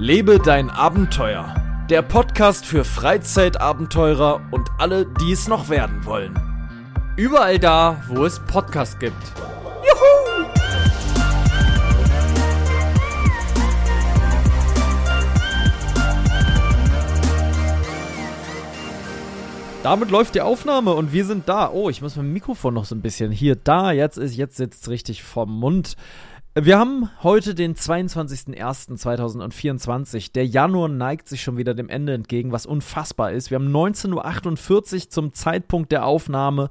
Lebe dein Abenteuer. Der Podcast für Freizeitabenteurer und alle, die es noch werden wollen. Überall da, wo es Podcasts gibt. Damit läuft die Aufnahme und wir sind da. Oh, ich muss mein Mikrofon noch so ein bisschen hier, da, jetzt ist, jetzt sitzt richtig vom Mund. Wir haben heute den 22.01.2024. Der Januar neigt sich schon wieder dem Ende entgegen, was unfassbar ist. Wir haben 19.48 Uhr zum Zeitpunkt der Aufnahme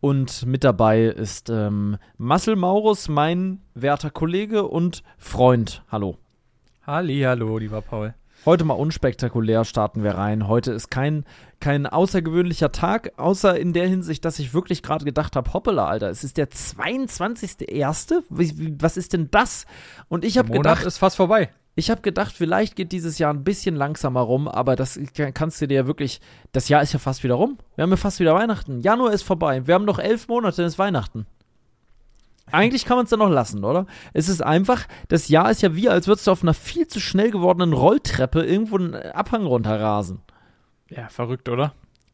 und mit dabei ist ähm, Marcel Maurus, mein werter Kollege und Freund. Hallo. Halli, hallo, lieber Paul. Heute mal unspektakulär starten wir rein. Heute ist kein, kein außergewöhnlicher Tag, außer in der Hinsicht, dass ich wirklich gerade gedacht habe, hoppala, Alter, es ist der 22.01. Was ist denn das? Und ich habe gedacht, ist fast vorbei. Ich habe gedacht, vielleicht geht dieses Jahr ein bisschen langsamer rum, aber das kannst du dir ja wirklich. Das Jahr ist ja fast wieder rum. Wir haben ja fast wieder Weihnachten. Januar ist vorbei. Wir haben noch elf Monate, dann ist Weihnachten. Eigentlich kann man es dann noch lassen, oder? Es ist einfach, das Jahr ist ja wie, als würdest du auf einer viel zu schnell gewordenen Rolltreppe irgendwo einen Abhang runterrasen. Ja, verrückt, oder?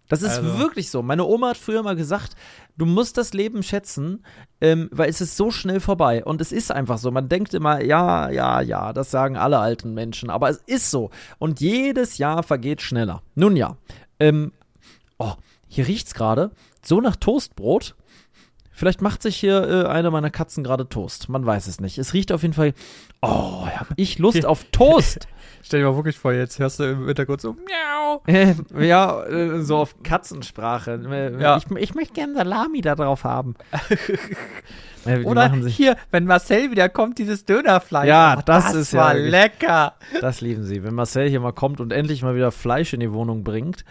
Das ist also. wirklich so. Meine Oma hat früher mal gesagt, du musst das Leben schätzen, ähm, weil es ist so schnell vorbei. Und es ist einfach so. Man denkt immer, ja, ja, ja, das sagen alle alten Menschen. Aber es ist so. Und jedes Jahr vergeht schneller. Nun ja. Ähm, oh, hier riecht's gerade so nach Toastbrot. Vielleicht macht sich hier äh, eine meiner Katzen gerade Toast. Man weiß es nicht. Es riecht auf jeden Fall. Oh, habe ich Lust auf Toast. Stell dir mal wirklich vor, jetzt hörst du im Hintergrund so Miau. ja, äh, so auf Katzensprache. Ja. Ich, ich möchte gerne Salami da drauf haben. Oder hier, wenn Marcel wieder kommt, dieses Dönerfleisch. Ja, oh, das, das ist war ja lecker. Das lieben sie. Wenn Marcel hier mal kommt und endlich mal wieder Fleisch in die Wohnung bringt,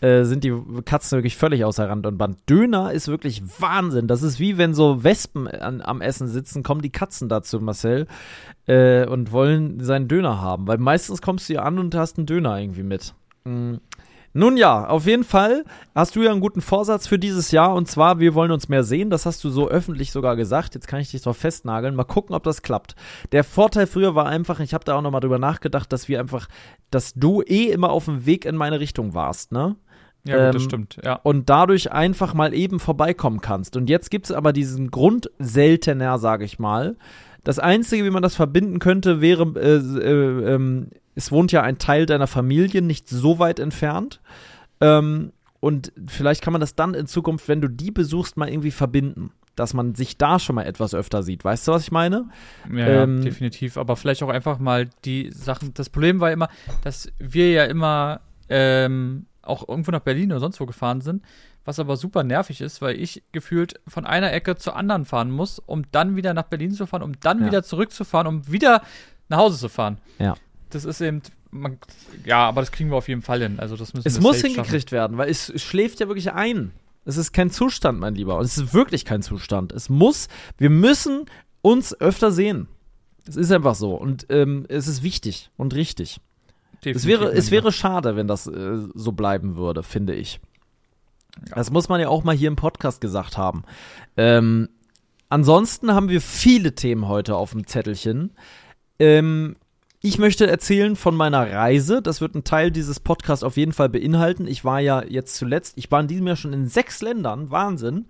äh, sind die Katzen wirklich völlig außer Rand und Band. Döner ist wirklich Wahnsinn. Das ist wie wenn so Wespen an, am Essen sitzen, kommen die Katzen dazu, Marcel, äh, und wollen seinen Döner haben. Weil meistens kommst du hier an und hast einen Döner irgendwie mit. Mhm. Nun ja, auf jeden Fall hast du ja einen guten Vorsatz für dieses Jahr und zwar, wir wollen uns mehr sehen. Das hast du so öffentlich sogar gesagt. Jetzt kann ich dich drauf festnageln. Mal gucken, ob das klappt. Der Vorteil früher war einfach, ich habe da auch nochmal drüber nachgedacht, dass wir einfach, dass du eh immer auf dem Weg in meine Richtung warst, ne? Ja, gut, ähm, das stimmt, ja. Und dadurch einfach mal eben vorbeikommen kannst. Und jetzt gibt es aber diesen Grund seltener, sage ich mal. Das Einzige, wie man das verbinden könnte, wäre, äh, äh, äh, es wohnt ja ein Teil deiner Familie nicht so weit entfernt. Ähm, und vielleicht kann man das dann in Zukunft, wenn du die besuchst, mal irgendwie verbinden. Dass man sich da schon mal etwas öfter sieht. Weißt du, was ich meine? Ja, ähm, ja definitiv. Aber vielleicht auch einfach mal die Sachen. Das Problem war immer, dass wir ja immer ähm, auch irgendwo nach Berlin oder sonst wo gefahren sind, was aber super nervig ist, weil ich gefühlt von einer Ecke zur anderen fahren muss, um dann wieder nach Berlin zu fahren, um dann ja. wieder zurückzufahren, um wieder nach Hause zu fahren. Ja. Das ist eben, man, ja, aber das kriegen wir auf jeden Fall hin. Also das müssen es muss hingekriegt schaffen. werden, weil es, es schläft ja wirklich ein. Es ist kein Zustand, mein Lieber. Und es ist wirklich kein Zustand. Es muss, wir müssen uns öfter sehen. Es ist einfach so. Und ähm, es ist wichtig und richtig. Es wäre, es wäre schade, wenn das äh, so bleiben würde, finde ich. Ja. Das muss man ja auch mal hier im Podcast gesagt haben. Ähm, ansonsten haben wir viele Themen heute auf dem Zettelchen. Ähm, ich möchte erzählen von meiner Reise. Das wird ein Teil dieses Podcasts auf jeden Fall beinhalten. Ich war ja jetzt zuletzt, ich war in diesem Jahr schon in sechs Ländern. Wahnsinn.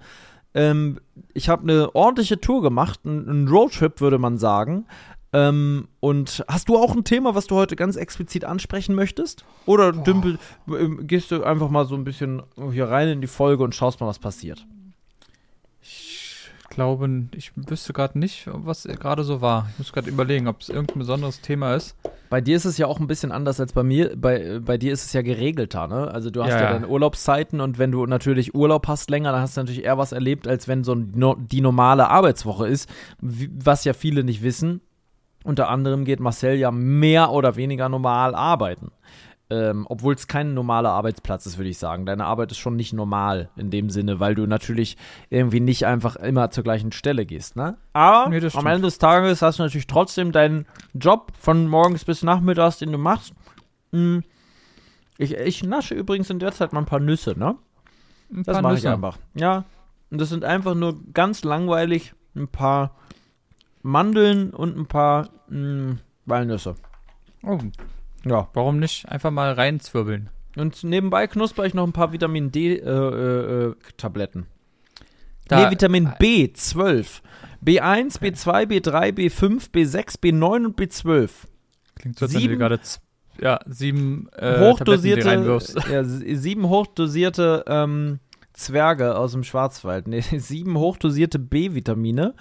Ähm, ich habe eine ordentliche Tour gemacht, einen Roadtrip würde man sagen. Ähm, und hast du auch ein Thema, was du heute ganz explizit ansprechen möchtest? Oder dümpel, äh, gehst du einfach mal so ein bisschen hier rein in die Folge und schaust mal, was passiert? Ich glaube, ich wüsste gerade nicht, was gerade so war. Ich muss gerade überlegen, ob es irgendein besonderes Thema ist. Bei dir ist es ja auch ein bisschen anders als bei mir. Bei, bei dir ist es ja geregelter, ne? Also du hast ja, ja deine Urlaubszeiten und wenn du natürlich Urlaub hast länger, dann hast du natürlich eher was erlebt, als wenn so die normale Arbeitswoche ist. Was ja viele nicht wissen unter anderem geht Marcel ja mehr oder weniger normal arbeiten. Ähm, Obwohl es kein normaler Arbeitsplatz ist, würde ich sagen. Deine Arbeit ist schon nicht normal in dem Sinne, weil du natürlich irgendwie nicht einfach immer zur gleichen Stelle gehst. Ne? Aber nee, am Ende des Tages hast du natürlich trotzdem deinen Job von morgens bis nachmittags, den du machst. Hm. Ich, ich nasche übrigens in der Zeit mal ein paar Nüsse, ne? Ein das mache ich einfach. Ja. Und das sind einfach nur ganz langweilig ein paar Mandeln und ein paar mh, hm, Walnüsse. Oh, Ja. Warum nicht einfach mal reinzwirbeln? Und nebenbei knusper ich noch ein paar Vitamin D-Tabletten. Da- nee, Vitamin B12. B1, B2, B3, B5, B6, B9 und B12. Klingt so, als wenn du gerade ja, sieben äh, Tabletten hochdosierte, reinwirfst. ja, sieben hochdosierte ähm, Zwerge aus dem Schwarzwald. Nee, sieben hochdosierte B-Vitamine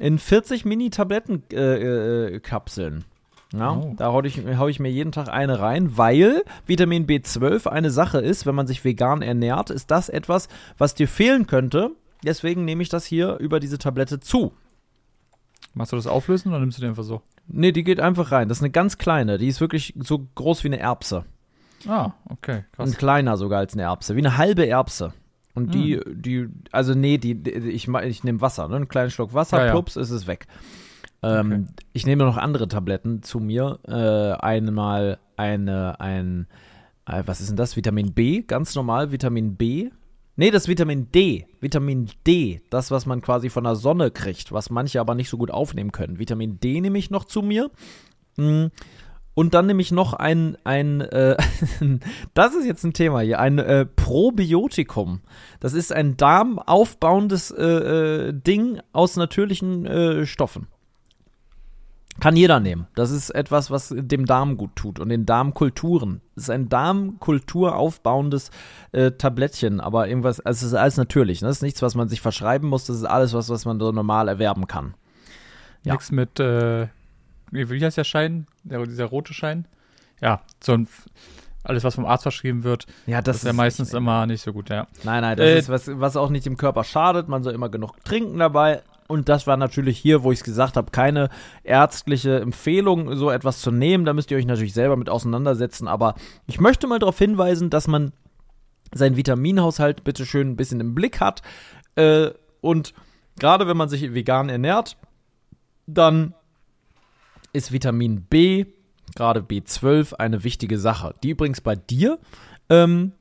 in 40 Mini-Tablettenkapseln. Äh, äh, ja, Oh. Da hau ich, hau ich mir jeden Tag eine rein, weil Vitamin B12 eine Sache ist, wenn man sich vegan ernährt, ist das etwas, was dir fehlen könnte. Deswegen nehme ich das hier über diese Tablette zu. Machst du das auflösen oder nimmst du die einfach so? Nee, die geht einfach rein. Das ist eine ganz kleine. Die ist wirklich so groß wie eine Erbse. Ah, okay, krass. Und kleiner sogar als eine Erbse. Wie eine halbe Erbse. Und die, die, also nee, die, die ich, ich nehme Wasser, ne? Einen kleinen Schluck Wasser, Ja, ja. plups, ist es weg. Ähm, Ich nehme noch andere Tabletten zu mir. Äh, einmal eine, ein, äh, was ist denn das? Vitamin B, ganz normal, Vitamin B. Nee, das ist Vitamin D. Vitamin D, das, was man quasi von der Sonne kriegt, was manche aber nicht so gut aufnehmen können. Vitamin D nehme ich noch zu mir. Mm. Und dann nehme ich noch ein, ein äh, das ist jetzt ein Thema hier, ein äh, Probiotikum. Das ist ein darmaufbauendes äh, äh, Ding aus natürlichen äh, Stoffen. Kann jeder nehmen. Das ist etwas, was dem Darm gut tut und den Darmkulturen. Es ist ein Darmkultur aufbauendes äh, Tablettchen, aber irgendwas, also es ist alles natürlich. Ne? Das ist nichts, was man sich verschreiben muss. Das ist alles, was, was man so normal erwerben kann. ja. Nix mit, äh, wie heißt der Schein? Der, dieser rote Schein? Ja, so ein, alles, was vom Arzt verschrieben wird, Ja, das ist ja meistens immer nicht so gut, ja. Nein, nein, das Äh, ist was, was auch nicht dem Körper schadet. Man soll immer genug trinken dabei. Und das war natürlich hier, wo ich es gesagt habe, keine ärztliche Empfehlung, so etwas zu nehmen. Da müsst ihr euch natürlich selber mit auseinandersetzen. Aber ich möchte mal darauf hinweisen, dass man seinen Vitaminhaushalt bitte schön ein bisschen im Blick hat. Äh, und gerade wenn man sich vegan ernährt, dann ist Vitamin B, gerade B12, eine wichtige Sache, die übrigens bei dir ähm,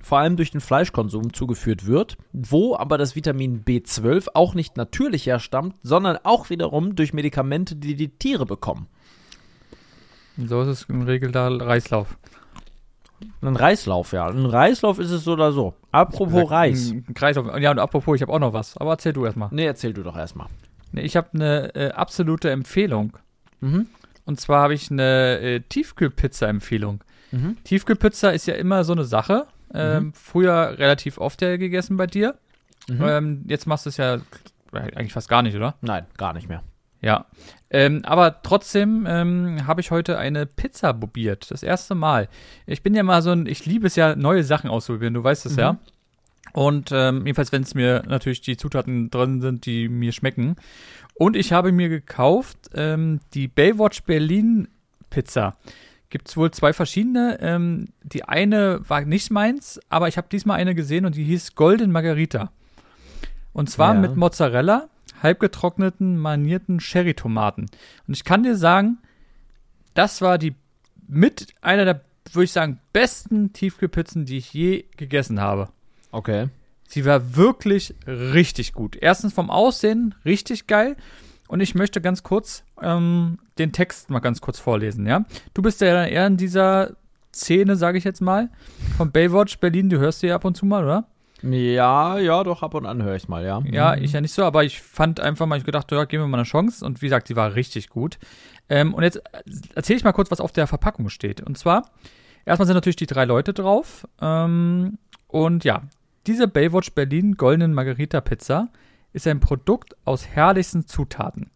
vor allem durch den Fleischkonsum zugeführt wird, wo aber das Vitamin B12 auch nicht natürlich herstammt, sondern auch wiederum durch Medikamente, die die Tiere bekommen. So ist es im Regel da Reislauf. Ein Reislauf, ja. Ein Reislauf ist es so oder so. Apropos Gesagt, Reis. Ein, ein Kreislauf. Ja, und apropos, ich habe auch noch was. Aber erzähl du erstmal. Nee, erzähl du doch erstmal. Nee, ich habe eine äh, absolute Empfehlung. Mhm. Und zwar habe ich eine äh, Tiefkühlpizza-Empfehlung. Mhm. Tiefkühlpizza ist ja immer so eine Sache. Ähm, Früher relativ oft ja gegessen bei dir. Mhm. Ähm, jetzt machst du es ja eigentlich fast gar nicht, oder? Nein, gar nicht mehr. Ja. Ähm, aber trotzdem ähm, habe ich heute eine Pizza probiert. Das erste Mal. Ich bin ja mal so ein, ich liebe es ja, neue Sachen auszuprobieren, du weißt es Mhm. ja. Und ähm, jedenfalls, wenn es mir natürlich die Zutaten drin sind, die mir schmecken. Und ich habe mir gekauft ähm, die Baywatch Berlin Pizza. Gibt es wohl zwei verschiedene. Ähm, die eine war nicht meins, aber ich habe diesmal eine gesehen und die hieß Golden Margarita. Und zwar Ja. mit Mozzarella, halbgetrockneten, manierten Cherry-Tomaten. Und ich kann dir sagen, das war die mit einer der, würde ich sagen, besten Tiefkühlpizzen, die ich je gegessen habe. Okay. Sie war wirklich richtig gut. Erstens vom Aussehen richtig geil. Und ich möchte ganz kurz ähm, den Text mal ganz kurz vorlesen, ja? Du bist ja eher in dieser Szene, sage ich jetzt mal, von Baywatch Berlin. Du hörst sie ja ab und zu mal, oder? Ja, ja, doch, ab und an höre ich mal, ja. Ja, ich ja nicht so, aber ich fand einfach mal, ich gedacht, ja, geben wir mal eine Chance. Und wie gesagt, die war richtig gut. Ähm, und jetzt erzähle ich mal kurz, was auf der Verpackung steht. Und zwar, erstmal sind natürlich die drei Leute drauf. Ähm, und ja, diese Baywatch Berlin Goldenen Margarita Pizza ist ein Produkt aus herrlichsten Zutaten.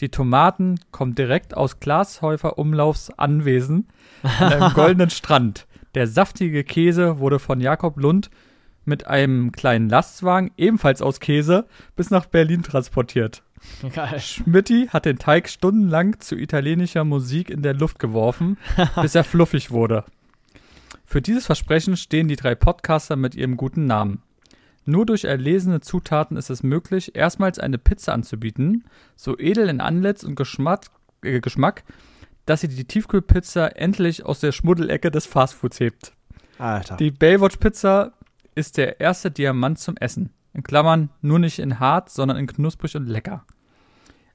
Die Tomaten kommen direkt aus Glashäufer Umlaufs Anwesen an einem goldenen Strand. Der saftige Käse wurde von Jakob Lund mit einem kleinen Lastwagen, ebenfalls aus Käse, bis nach Berlin transportiert. Geil. Schmidti hat den Teig stundenlang zu italienischer Musik in der Luft geworfen, bis er fluffig wurde. Für dieses Versprechen stehen die drei Podcaster mit ihrem guten Namen. Nur durch erlesene Zutaten ist es möglich, erstmals eine Pizza anzubieten, so edel in Antlitz und Geschmack, äh, Geschmack dass sie die Tiefkühlpizza endlich aus der Schmuddelecke des Fastfoods hebt. Alter. Die Baywatch Pizza ist der erste Diamant zum Essen. In Klammern nur nicht in hart, sondern in knusprig und lecker.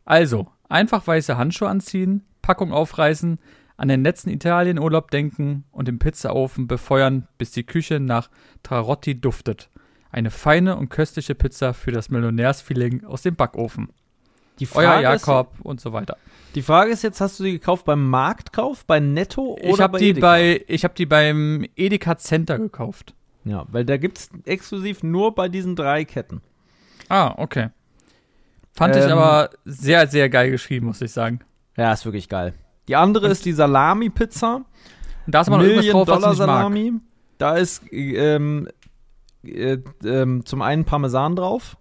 Also, einfach weiße Handschuhe anziehen, Packung aufreißen, an den letzten Italienurlaub denken und den Pizzaofen befeuern, bis die Küche nach Trarotti duftet. Eine feine und köstliche Pizza für das Millionärsfeeling aus dem Backofen. Die Euer Frage, ist, Jakob und so weiter. die Frage ist jetzt, hast du die gekauft beim Marktkauf, bei Netto oder Ich habe bei die Edeka? bei ich habe die beim Edeka Center gekauft. Ja, weil da gibt's exklusiv nur bei diesen drei Ketten. Ah, okay. Fand ich Ähm, aber sehr sehr geil geschrieben, muss ich sagen. Ja, ist wirklich geil. Die andere ist die Salami-Pizza. Und da ist noch irgendwas Million drauf, was Dollar mag. Salami. Da ist ähm, äh, ähm, zum einen Parmesan drauf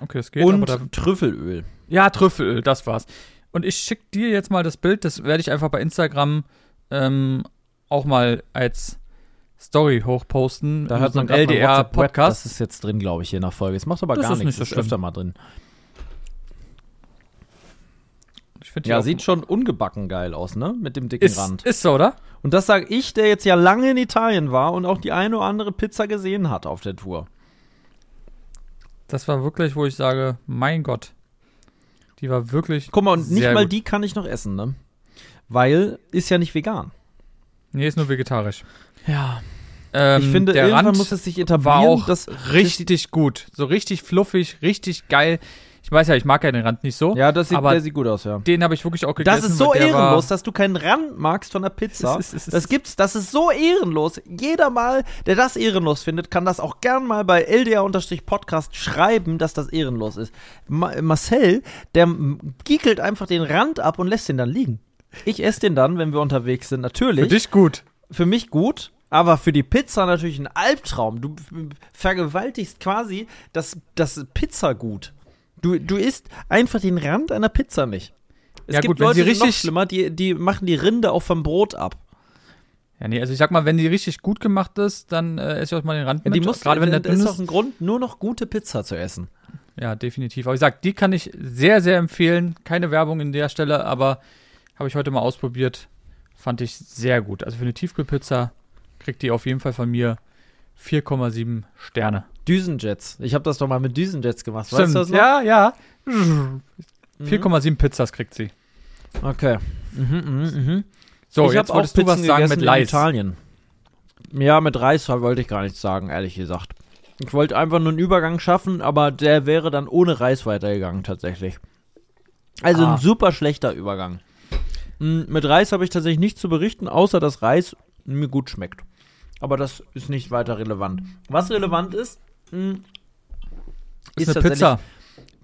Okay, das geht. und da, Trüffelöl. ja, Trüffelöl, das war's. Und ich schick dir jetzt mal das Bild, das werde ich einfach bei Instagram ähm, auch mal als Story hochposten. Da hört man LDR Podcast. Das ist jetzt drin, glaube ich, je nach Folge. Es macht aber Das gar nichts. nicht so Das ist öfter mal drin. Die Ja, sieht schon ungebacken geil aus, ne? Mit dem dicken ist, Rand. ist so, oder? Und das sage ich, der jetzt ja lange in Italien war und auch die eine oder andere Pizza gesehen hat auf der Tour. Das war wirklich, wo ich sage, mein Gott. Die war wirklich. Guck mal, und nicht mal gut. die kann ich noch essen, ne? Weil ist ja nicht vegan. Nee, ist nur vegetarisch. Ja. Ähm, ich finde, der irgendwann Rand muss es sich war etablieren, auch dass richtig gut. So richtig fluffig, richtig geil. Ich weiß ja, ich mag ja den Rand nicht so. Ja, das sieht, der sieht gut aus, ja. den habe ich wirklich auch gegessen. Das ist so ehrenlos, dass du keinen Rand magst von der Pizza. Es es ist- das gibt's, das ist so ehrenlos. Jeder mal, der das ehrenlos findet, kann das auch gern mal bei LDR-Podcast schreiben, dass das ehrenlos ist. Ma Marcel, der giekelt einfach den Rand ab und lässt den dann liegen. Ich esse den dann, wenn wir unterwegs sind, natürlich. für dich gut. für mich gut, aber für die Pizza natürlich ein Albtraum. Du vergewaltigst quasi das, das Pizzagut. Du, du isst einfach den Rand einer Pizza nicht. Es Ja, gibt gut, wenn Leute, sie die sind noch richtig- schlimmer, die, die machen die Rinde auch vom Brot ab. Ja, nee, also ich sag mal, wenn die richtig gut gemacht ist, dann äh, esse ich auch mal den Rand Ja, mit. die muss, Gerade wenn der das dünn ist ist. auch ein Grund, nur noch gute Pizza zu essen. Ja, definitiv. Aber ich sag, die kann ich sehr, sehr empfehlen. Keine Werbung in der Stelle, aber habe ich heute mal ausprobiert. Fand ich sehr gut. Also für eine Tiefkühlpizza kriegt die auf jeden Fall von mir 4,7 Sterne. Düsenjets. Ich habe das doch mal mit Düsenjets gemacht. Weißt du das noch? ja, ja. Mhm. 4,7 Pizzas kriegt sie. Okay. Mhm, mhm, mhm. So, ich jetzt wolltest du was sagen mit in Leis. Italien. Ja, mit Reis wollte ich gar nichts sagen, ehrlich gesagt. Ich wollte einfach nur einen Übergang schaffen, aber der wäre dann ohne Reis weitergegangen, tatsächlich. Also Ah. ein super schlechter Übergang. Mm, Mit Reis habe ich tatsächlich nichts zu berichten, außer dass Reis mir gut schmeckt. Aber das ist nicht weiter relevant. Was relevant ist, mm, Ist, eine tatsächlich Pizza.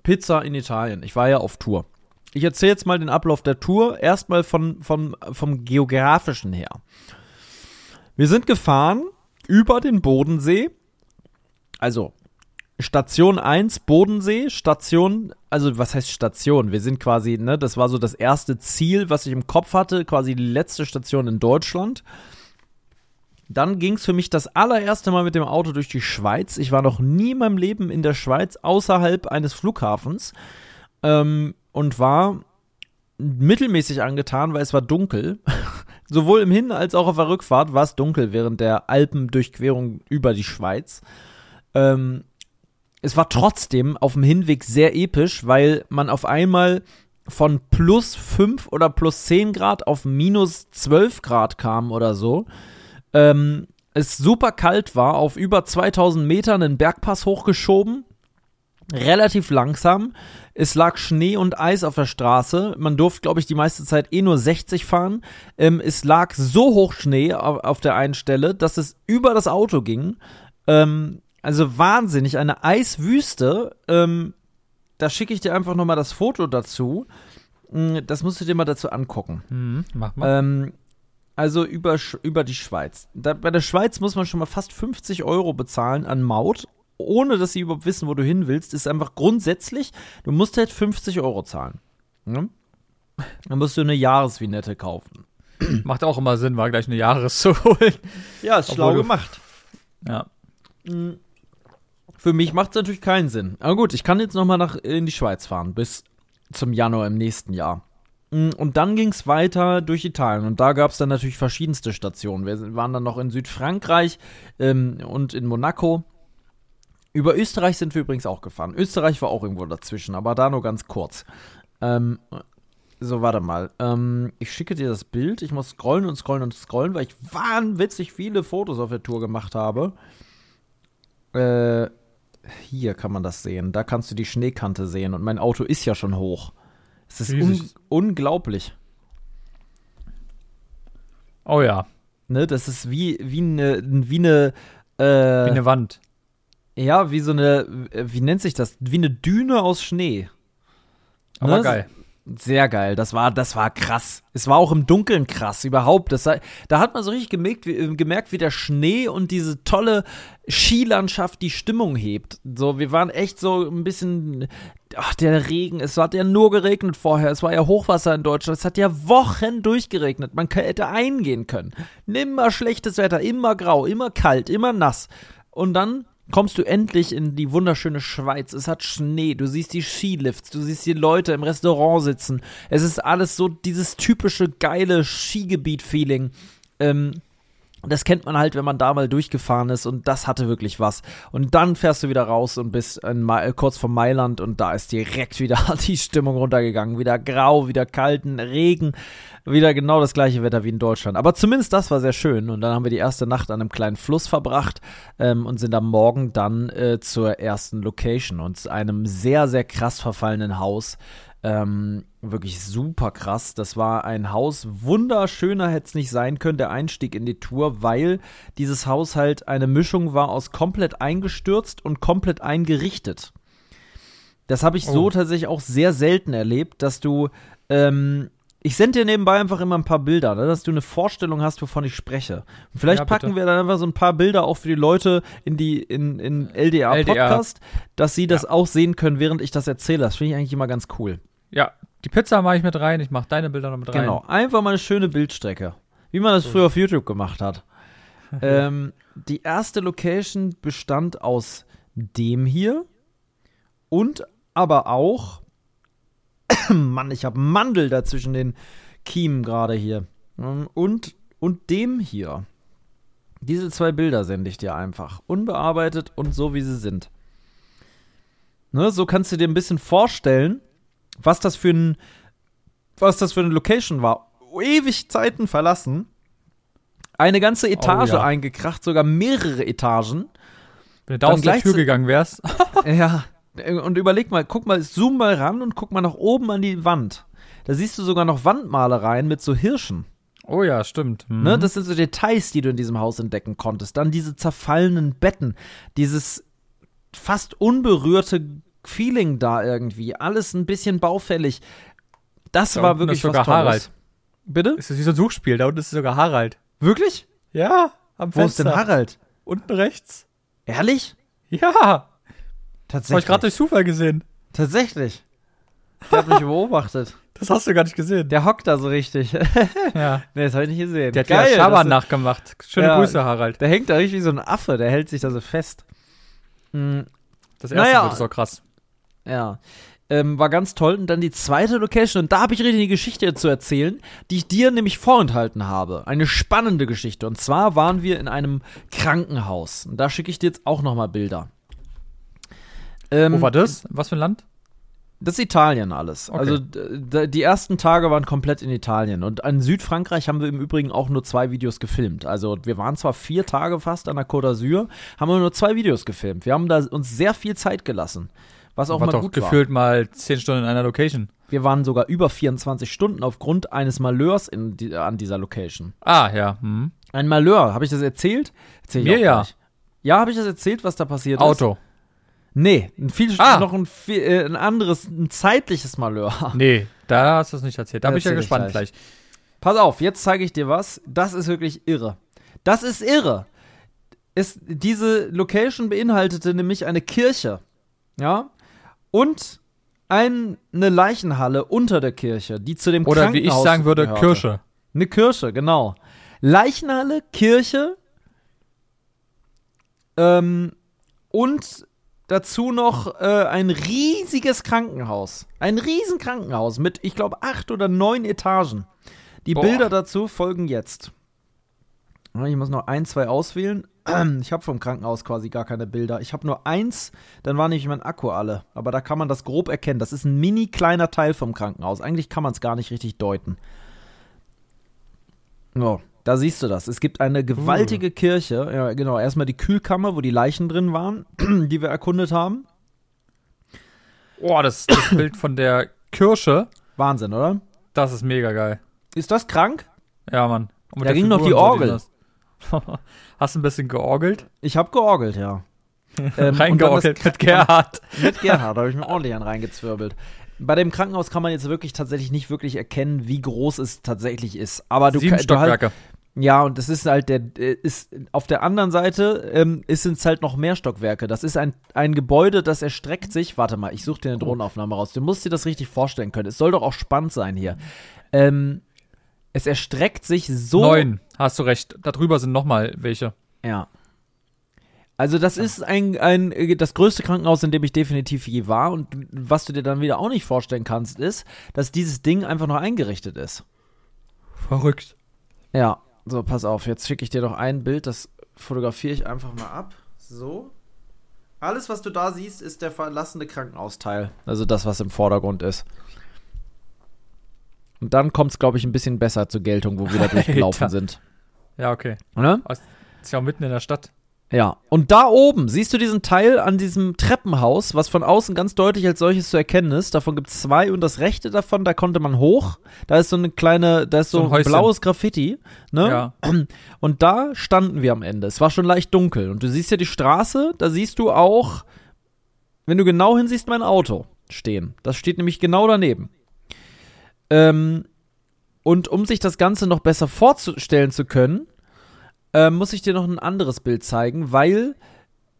Pizza in Italien. Ich war ja auf Tour. Ich erzähle jetzt mal den Ablauf der Tour. Erstmal von, von, vom geografischen her. Wir sind gefahren über den Bodensee. Also Station 1 Bodensee, Station, also was heißt Station? Wir sind quasi, ne, das war so das erste Ziel, was ich im Kopf hatte, quasi die letzte Station in Deutschland. Dann ging es für mich das allererste Mal mit dem Auto durch die Schweiz. Ich war noch nie in meinem Leben in der Schweiz außerhalb eines Flughafens ähm, und war mittelmäßig angetan, weil es war dunkel. Sowohl im Hin- als auch auf der Rückfahrt war es dunkel während der Alpendurchquerung über die Schweiz. Ähm, es war trotzdem auf dem Hinweg sehr episch, weil man auf einmal von plus 5 oder plus 10 Grad auf minus 12 Grad kam oder so. Ähm, es super kalt war, auf über 2000 Metern einen Bergpass hochgeschoben. Relativ langsam. Es lag Schnee und Eis auf der Straße. Man durfte, glaube ich, die meiste Zeit eh nur 60 fahren. Ähm, es lag so hoch Schnee auf, auf der einen Stelle, dass es über das Auto ging. Ähm, also wahnsinnig, eine Eiswüste. Ähm, da schicke ich dir einfach nochmal das Foto dazu. Mm, Das musst du dir mal dazu angucken. Mhm, mach mal. Also über, über die Schweiz. Da, bei der Schweiz muss man schon mal fast 50 Euro bezahlen an Maut, ohne dass sie überhaupt wissen, wo du hin willst. Ist einfach grundsätzlich, du musst halt 50 Euro zahlen. Ne? Dann musst du eine Jahresvinette kaufen. Macht auch immer Sinn, war gleich eine Jahres zu holen. Ja, ist Obwohl schlau gemacht. Ja. Mm. Für mich macht es natürlich keinen Sinn. Aber gut, ich kann jetzt noch mal nach in die Schweiz fahren bis zum Januar im nächsten Jahr. Mm, Und dann ging es weiter durch Italien und da gab es dann natürlich verschiedenste Stationen. Wir waren dann noch in Südfrankreich ähm, und in Monaco. Über Österreich sind wir übrigens auch gefahren. Österreich war auch irgendwo dazwischen, aber da nur ganz kurz. Ähm, So, warte mal. Ähm, ich schicke dir das Bild. Ich muss scrollen und scrollen und scrollen, weil ich wahnwitzig viele Fotos auf der Tour gemacht habe. Äh, hier kann man das sehen. Da kannst du die Schneekante sehen. Und mein Auto ist ja schon hoch. Es ist un unglaublich. Oh ja, Ne, das ist wie, wie eine, wie eine, äh, wie eine Wand. ja, wie so eine, wie nennt sich das? Wie eine Düne aus Schnee. Aber Ne? geil. Sehr geil. Das war, das war krass. Es war auch im Dunkeln krass überhaupt. Das, da hat man so richtig gemerkt wie, äh, gemerkt, wie der Schnee und diese tolle Skilandschaft die Stimmung hebt. So, wir waren echt so ein bisschen. Ach, der Regen. Es hat ja nur geregnet vorher. Es war ja Hochwasser in Deutschland. Es hat ja Wochen durchgeregnet. Man hätte eingehen können. Immer schlechtes Wetter, immer grau, immer kalt, immer nass. Und dann kommst du endlich in die wunderschöne Schweiz. Es hat Schnee, du siehst die Skilifts, du siehst die Leute im Restaurant sitzen. Es ist alles so dieses typische geile Skigebiet-Feeling. Ähm, das kennt man halt, wenn man da mal durchgefahren ist und das hatte wirklich was. Und dann fährst du wieder raus und bist äh, kurz vor Mailand und da ist direkt wieder die Stimmung runtergegangen. Wieder grau, wieder kalten Regen, wieder genau das gleiche Wetter wie in Deutschland. Aber zumindest das war sehr schön und dann haben wir die erste Nacht an einem kleinen Fluss verbracht ähm, und sind am Morgen dann äh, zur ersten Location und einem sehr, sehr krass verfallenen Haus. Ähm, wirklich super krass. Das war ein Haus, wunderschöner hätte es nicht sein können, der Einstieg in die Tour, weil dieses Haus halt eine Mischung war aus komplett eingestürzt und komplett eingerichtet. Das habe ich so Oh. tatsächlich auch sehr selten erlebt, dass du, ähm, ich sende dir nebenbei einfach immer ein paar Bilder, ne, dass du eine Vorstellung hast, wovon ich spreche. Und vielleicht Ja, packen wir dann einfach so ein paar Bilder auch für die Leute in die in, in LDA, LDR. Podcast, dass sie das auch sehen können, während ich das erzähle. Das finde ich eigentlich immer ganz cool. Ja, die Pizza mache ich mit rein, ich mache deine Bilder noch mit rein. Genau, einfach mal eine schöne Bildstrecke. Wie man das früher auf YouTube gemacht hat. ähm, die erste Location bestand aus dem hier und aber auch. Mann, ich habe Mandel da zwischen den Kiemen gerade hier. Ähm, Und, und dem hier. Diese zwei Bilder sende ich dir einfach. Unbearbeitet und so, wie sie sind. Ne, so kannst du dir ein bisschen vorstellen, was das für ein, was das für eine Location war. Ewig Zeiten verlassen. Eine ganze Etage ja. eingekracht, sogar mehrere Etagen. Wenn du da aus der Tür gegangen wärst. Ja. Und überleg mal, guck mal, zoom mal ran und guck mal nach oben an die Wand. Da siehst du sogar noch Wandmalereien mit so Hirschen. Oh ja, stimmt. Mhm. Ne? Das sind so Details, die du in diesem Haus entdecken konntest. Dann diese zerfallenen Betten, dieses fast unberührte Feeling da irgendwie. Alles ein bisschen baufällig. Das Da war wirklich ist sogar was Tolles. Harald. Bitte? ist das wie so ein Suchspiel, da unten ist sogar Harald. Wirklich? Ja, am Wo ist denn Harald? Unten rechts. Ehrlich? Ja, das habe Tatsächlich. ich gerade durch Zufall gesehen. Tatsächlich. Der hat mich beobachtet. Das hast du gar nicht gesehen. Der hockt da so richtig. ja. nee, das habe ich nicht gesehen. Der hat Geil, Schaban das- nachgemacht. Schöne Ja. Grüße, Harald. Der hängt da richtig wie so ein Affe, der hält sich da so fest. Hm, Das erste Naja. Ist auch krass. Ja. Ähm, war ganz toll. Und dann die zweite Location. Und da habe ich richtig eine Geschichte zu erzählen, die ich dir nämlich vorenthalten habe. Eine spannende Geschichte. Und zwar waren wir in einem Krankenhaus. Und da schicke ich dir jetzt auch nochmal Bilder. Ähm, Wo war das? Was für ein Land? Das ist Italien alles. Okay. Also die ersten Tage waren komplett in Italien. Und in Südfrankreich haben wir im Übrigen auch nur zwei Videos gefilmt. Also wir waren zwar vier Tage fast an der Côte d'Azur, haben aber nur zwei Videos gefilmt. Wir haben da uns sehr viel Zeit gelassen. Was auch war mal doch gut gefühlt mal 10 Stunden in einer Location. war. Wir waren sogar über 24 Stunden aufgrund eines Malheurs in die, an dieser Location. Ah, ja. Hm. Ein Malheur, habe ich das erzählt? Erzähl ich Mir ja. Ja, habe ich das erzählt, was da passiert ist? Auto. Nee, ein viel, Ah. noch ein, äh, ein anderes, ein zeitliches Malheur. Nee, da hast du es nicht erzählt. Da bin ich ja gespannt gleich. gleich. Pass auf, jetzt zeige ich dir was. Das ist wirklich irre. Das ist irre. Es, diese Location beinhaltete nämlich eine Kirche. Ja. Und ein, eine Leichenhalle unter der Kirche, die zu dem Oder wie ich sagen würde, gehörte. Kirsche. Eine Kirche, genau. Leichenhalle, Kirche ähm, und dazu noch äh, ein riesiges Krankenhaus. Ein riesen Krankenhaus mit, ich glaube, acht oder neun Etagen. Die Boah. Bilder dazu folgen jetzt. Ich muss noch ein, zwei auswählen. Ich habe vom Krankenhaus quasi gar keine Bilder. Ich habe nur eins, dann war nämlich mein Akku alle. Aber da kann man das grob erkennen. Das ist ein mini kleiner Teil vom Krankenhaus. Eigentlich kann man es gar nicht richtig deuten. So, da siehst du das. Es gibt eine gewaltige Kirche. Ja, genau. Erstmal die Kühlkammer, wo die Leichen drin waren, die wir erkundet haben. Oh, das, das Bild von der Kirche, Wahnsinn, oder? das ist mega geil. Ist das krank? Ja, Mann. Da ging noch die Orgel. Hast du ein bisschen georgelt? Ich habe georgelt, ja. Ähm, Reingeorgelt mit Gerhard. Mit Gerhard habe ich mir ordentlich einen reingezwirbelt. Bei dem Krankenhaus kann man jetzt wirklich tatsächlich nicht wirklich erkennen, wie groß es tatsächlich ist. Aber du, Sieben du halt, Stockwerke. Ja, und das ist halt der, äh, ist, auf der anderen Seite ähm, ist es halt noch mehr Stockwerke. Das ist ein, ein Gebäude, das erstreckt sich, warte mal, ich suche dir eine Drohnenaufnahme raus. Du musst dir das richtig vorstellen können. Es soll doch auch spannend sein hier. Ähm, es erstreckt sich so. Neun, hast du recht. Darüber sind noch mal welche. Ja. Also das ist ein, ein, das größte Krankenhaus, in dem ich definitiv je war. Und was du dir dann wieder auch nicht vorstellen kannst, ist, dass dieses Ding einfach noch eingerichtet ist. Verrückt. Ja, so, pass auf, jetzt schicke ich dir noch ein Bild, das fotografiere ich einfach mal ab. So. Alles, was du da siehst, ist der verlassene Krankenhausteil. Also das, was im Vordergrund ist. Und dann kommt es, glaube ich, ein bisschen besser zur Geltung, wo wir da durchgelaufen sind. Ja, okay. Ne? Ist ja auch mitten in der Stadt. Ja. Und da oben siehst du diesen Teil an diesem Treppenhaus, was von außen ganz deutlich als solches zu erkennen ist. Davon gibt es zwei und das rechte davon, da konnte man hoch. Da ist so eine kleine, da ist So so, ein Häuschen. blaues Graffiti. Ne? Ja. Und da standen wir am Ende. Es war schon leicht dunkel. Und du siehst ja die Straße, da siehst du auch, wenn du genau hinsiehst, mein Auto stehen. Das steht nämlich genau daneben. Ähm, und um sich das Ganze noch besser vorzustellen zu können, äh, muss ich dir noch ein anderes Bild zeigen, weil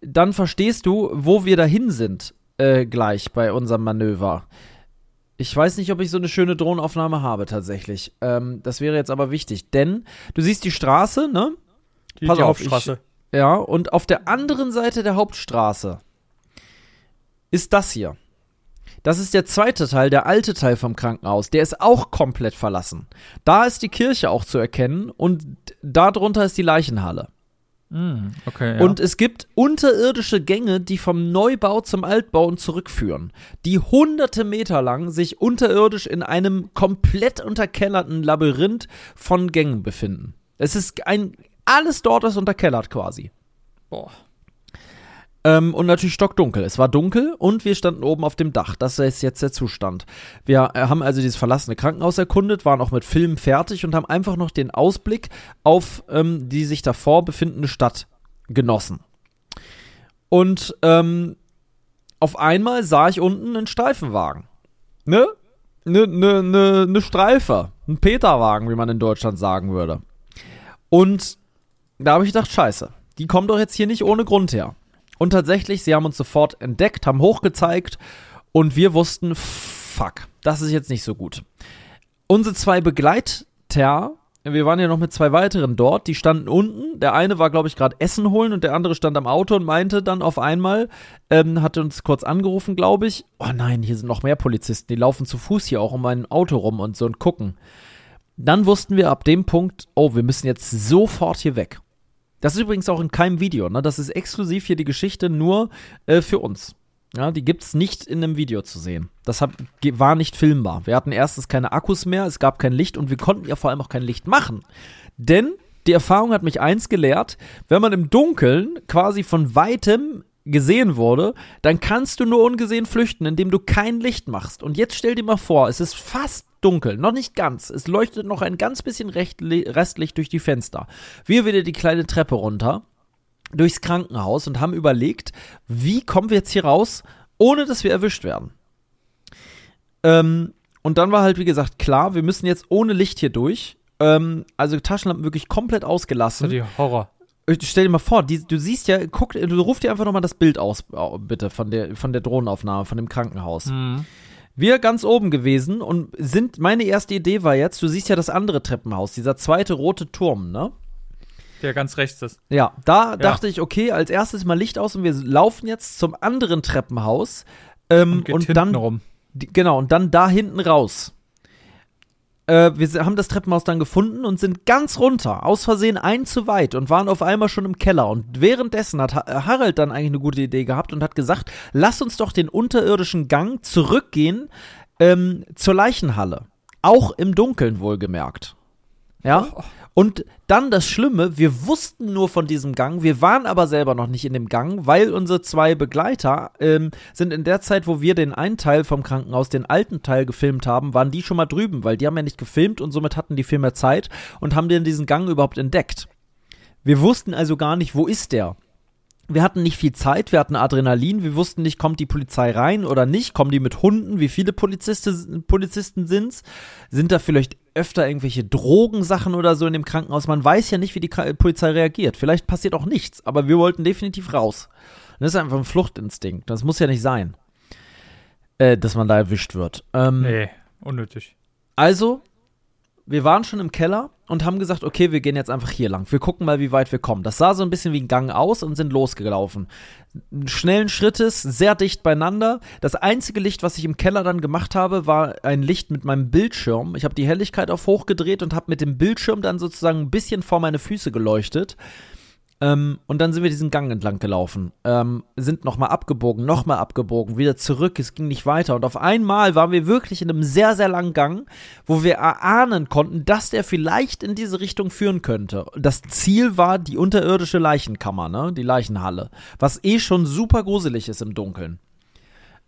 dann verstehst du, wo wir dahin sind, äh, gleich bei unserem Manöver. Ich weiß nicht, ob ich so eine schöne Drohnenaufnahme habe tatsächlich. Ähm, das wäre jetzt aber wichtig, denn du siehst die Straße, ne? Die, Pass die auf, Hauptstraße. Ja, und auf der anderen Seite der Hauptstraße ist das hier. Das ist der zweite Teil, der alte Teil vom Krankenhaus. Der ist auch komplett verlassen. Da ist die Kirche auch zu erkennen und darunter ist die Leichenhalle. Hm, okay, ja. Und es gibt unterirdische Gänge, die vom Neubau zum Altbau und zurückführen, die hunderte Meter lang sich unterirdisch in einem komplett unterkellerten Labyrinth von Gängen befinden. Es ist ein, alles dort ist unterkellert quasi. Boah. Ähm, und natürlich stockdunkel. Es war dunkel und wir standen oben auf dem Dach. Das ist jetzt der Zustand. Wir äh, haben also dieses verlassene Krankenhaus erkundet, waren auch mit Filmen fertig und haben einfach noch den Ausblick auf ähm, die sich davor befindende Stadt genossen. Und ähm, auf einmal sah ich unten einen Streifenwagen. Ne? Ne, ne, ne, ne Streife. Ein Peterwagen, wie man in Deutschland sagen würde. Und da habe ich gedacht, scheiße, die kommen doch jetzt hier nicht ohne Grund her. Und tatsächlich, sie haben uns sofort entdeckt, haben hochgezeigt und wir wussten, fuck, das ist jetzt nicht so gut. Unsere zwei Begleiter, wir waren ja noch mit zwei weiteren dort, die standen unten. Der eine war, glaube ich, gerade Essen holen und der andere stand am Auto und meinte dann auf einmal, ähm, hatte uns kurz angerufen, glaube ich, oh nein, hier sind noch mehr Polizisten, die laufen zu Fuß hier auch um mein Auto rum und so und gucken. Dann wussten wir ab dem Punkt, oh, wir müssen jetzt sofort hier weg. Das ist übrigens auch in keinem Video, ne? Das ist exklusiv hier die Geschichte nur äh, für uns. Ja, die gibt's nicht in einem Video zu sehen. Das hab, war nicht filmbar. Wir hatten erstens keine Akkus mehr, es gab kein Licht und wir konnten ja vor allem auch kein Licht machen. Denn die Erfahrung hat mich eins gelehrt, wenn man im Dunkeln quasi von weitem gesehen wurde, dann kannst du nur ungesehen flüchten, indem du kein Licht machst. Und jetzt stell dir mal vor, es ist fast dunkel, noch nicht ganz. Es leuchtet noch ein ganz bisschen Restlicht durch die Fenster. Wir wieder die kleine Treppe runter durchs Krankenhaus und haben überlegt, wie kommen wir jetzt hier raus, ohne dass wir erwischt werden. Ähm, und dann war halt, wie gesagt, klar, wir müssen jetzt ohne Licht hier durch. Ähm, also Taschenlampen wirklich komplett Das ist ausgelassen. die Horror. Stell dir mal vor, die, du siehst ja, guck, du ruf dir einfach nochmal das Bild aus, bitte, von der, von der Drohnenaufnahme, von dem Krankenhaus. Mhm. Wir ganz oben gewesen und sind, meine erste Idee war jetzt, du siehst ja das andere Treppenhaus, dieser zweite rote Turm, ne? Der ganz rechts ist. Ja, da dachte ich, okay, als erstes mal Licht aus und wir laufen jetzt zum anderen Treppenhaus. Ähm, Und und dann, rum. genau, und dann da hinten raus. Äh, wir haben das Treppenhaus dann gefunden und sind ganz runter, aus Versehen ein zu weit und waren auf einmal schon im Keller. Und währenddessen hat Harald dann eigentlich eine gute Idee gehabt und hat gesagt, lass uns doch den unterirdischen Gang zurückgehen ähm, zur Leichenhalle. Auch im Dunkeln wohlgemerkt. Ja. Oh. Und dann das Schlimme, wir wussten nur von diesem Gang, wir waren aber selber noch nicht in dem Gang, weil unsere zwei Begleiter ähm, sind in der Zeit, wo wir den einen Teil vom Krankenhaus, den alten Teil gefilmt haben, waren die schon mal drüben, weil die haben ja nicht gefilmt und somit hatten die viel mehr Zeit und haben den diesen Gang überhaupt entdeckt. Wir wussten also gar nicht, wo ist der wir hatten nicht viel Zeit, wir hatten Adrenalin, wir wussten nicht, kommt die Polizei rein oder nicht, kommen die mit Hunden, wie viele Polizisten, Polizisten sind's? Sind da vielleicht öfter irgendwelche Drogensachen oder so in dem Krankenhaus? Man weiß ja nicht, wie die Polizei reagiert. Vielleicht passiert auch nichts, aber wir wollten definitiv raus. Das ist einfach ein Fluchtinstinkt. Das muss ja nicht sein, äh, dass man da erwischt wird. Ähm, nee, unnötig. Also wir waren schon im Keller und haben gesagt, okay, wir gehen jetzt einfach hier lang. Wir gucken mal, wie weit wir kommen. Das sah so ein bisschen wie ein Gang aus und sind losgelaufen. Schnellen Schrittes, sehr dicht beieinander. Das einzige Licht, was ich im Keller dann gemacht habe, war ein Licht mit meinem Bildschirm. Ich habe die Helligkeit auf hoch gedreht und habe mit dem Bildschirm dann sozusagen ein bisschen vor meine Füße geleuchtet. Ähm, und dann sind wir diesen Gang entlang gelaufen, ähm, sind nochmal abgebogen, nochmal abgebogen, wieder zurück, es ging nicht weiter. Und auf einmal waren wir wirklich in einem sehr, sehr langen Gang, wo wir erahnen konnten, dass der vielleicht in diese Richtung führen könnte. Das Ziel war die unterirdische Leichenkammer, ne? die Leichenhalle, was eh schon super gruselig ist im Dunkeln.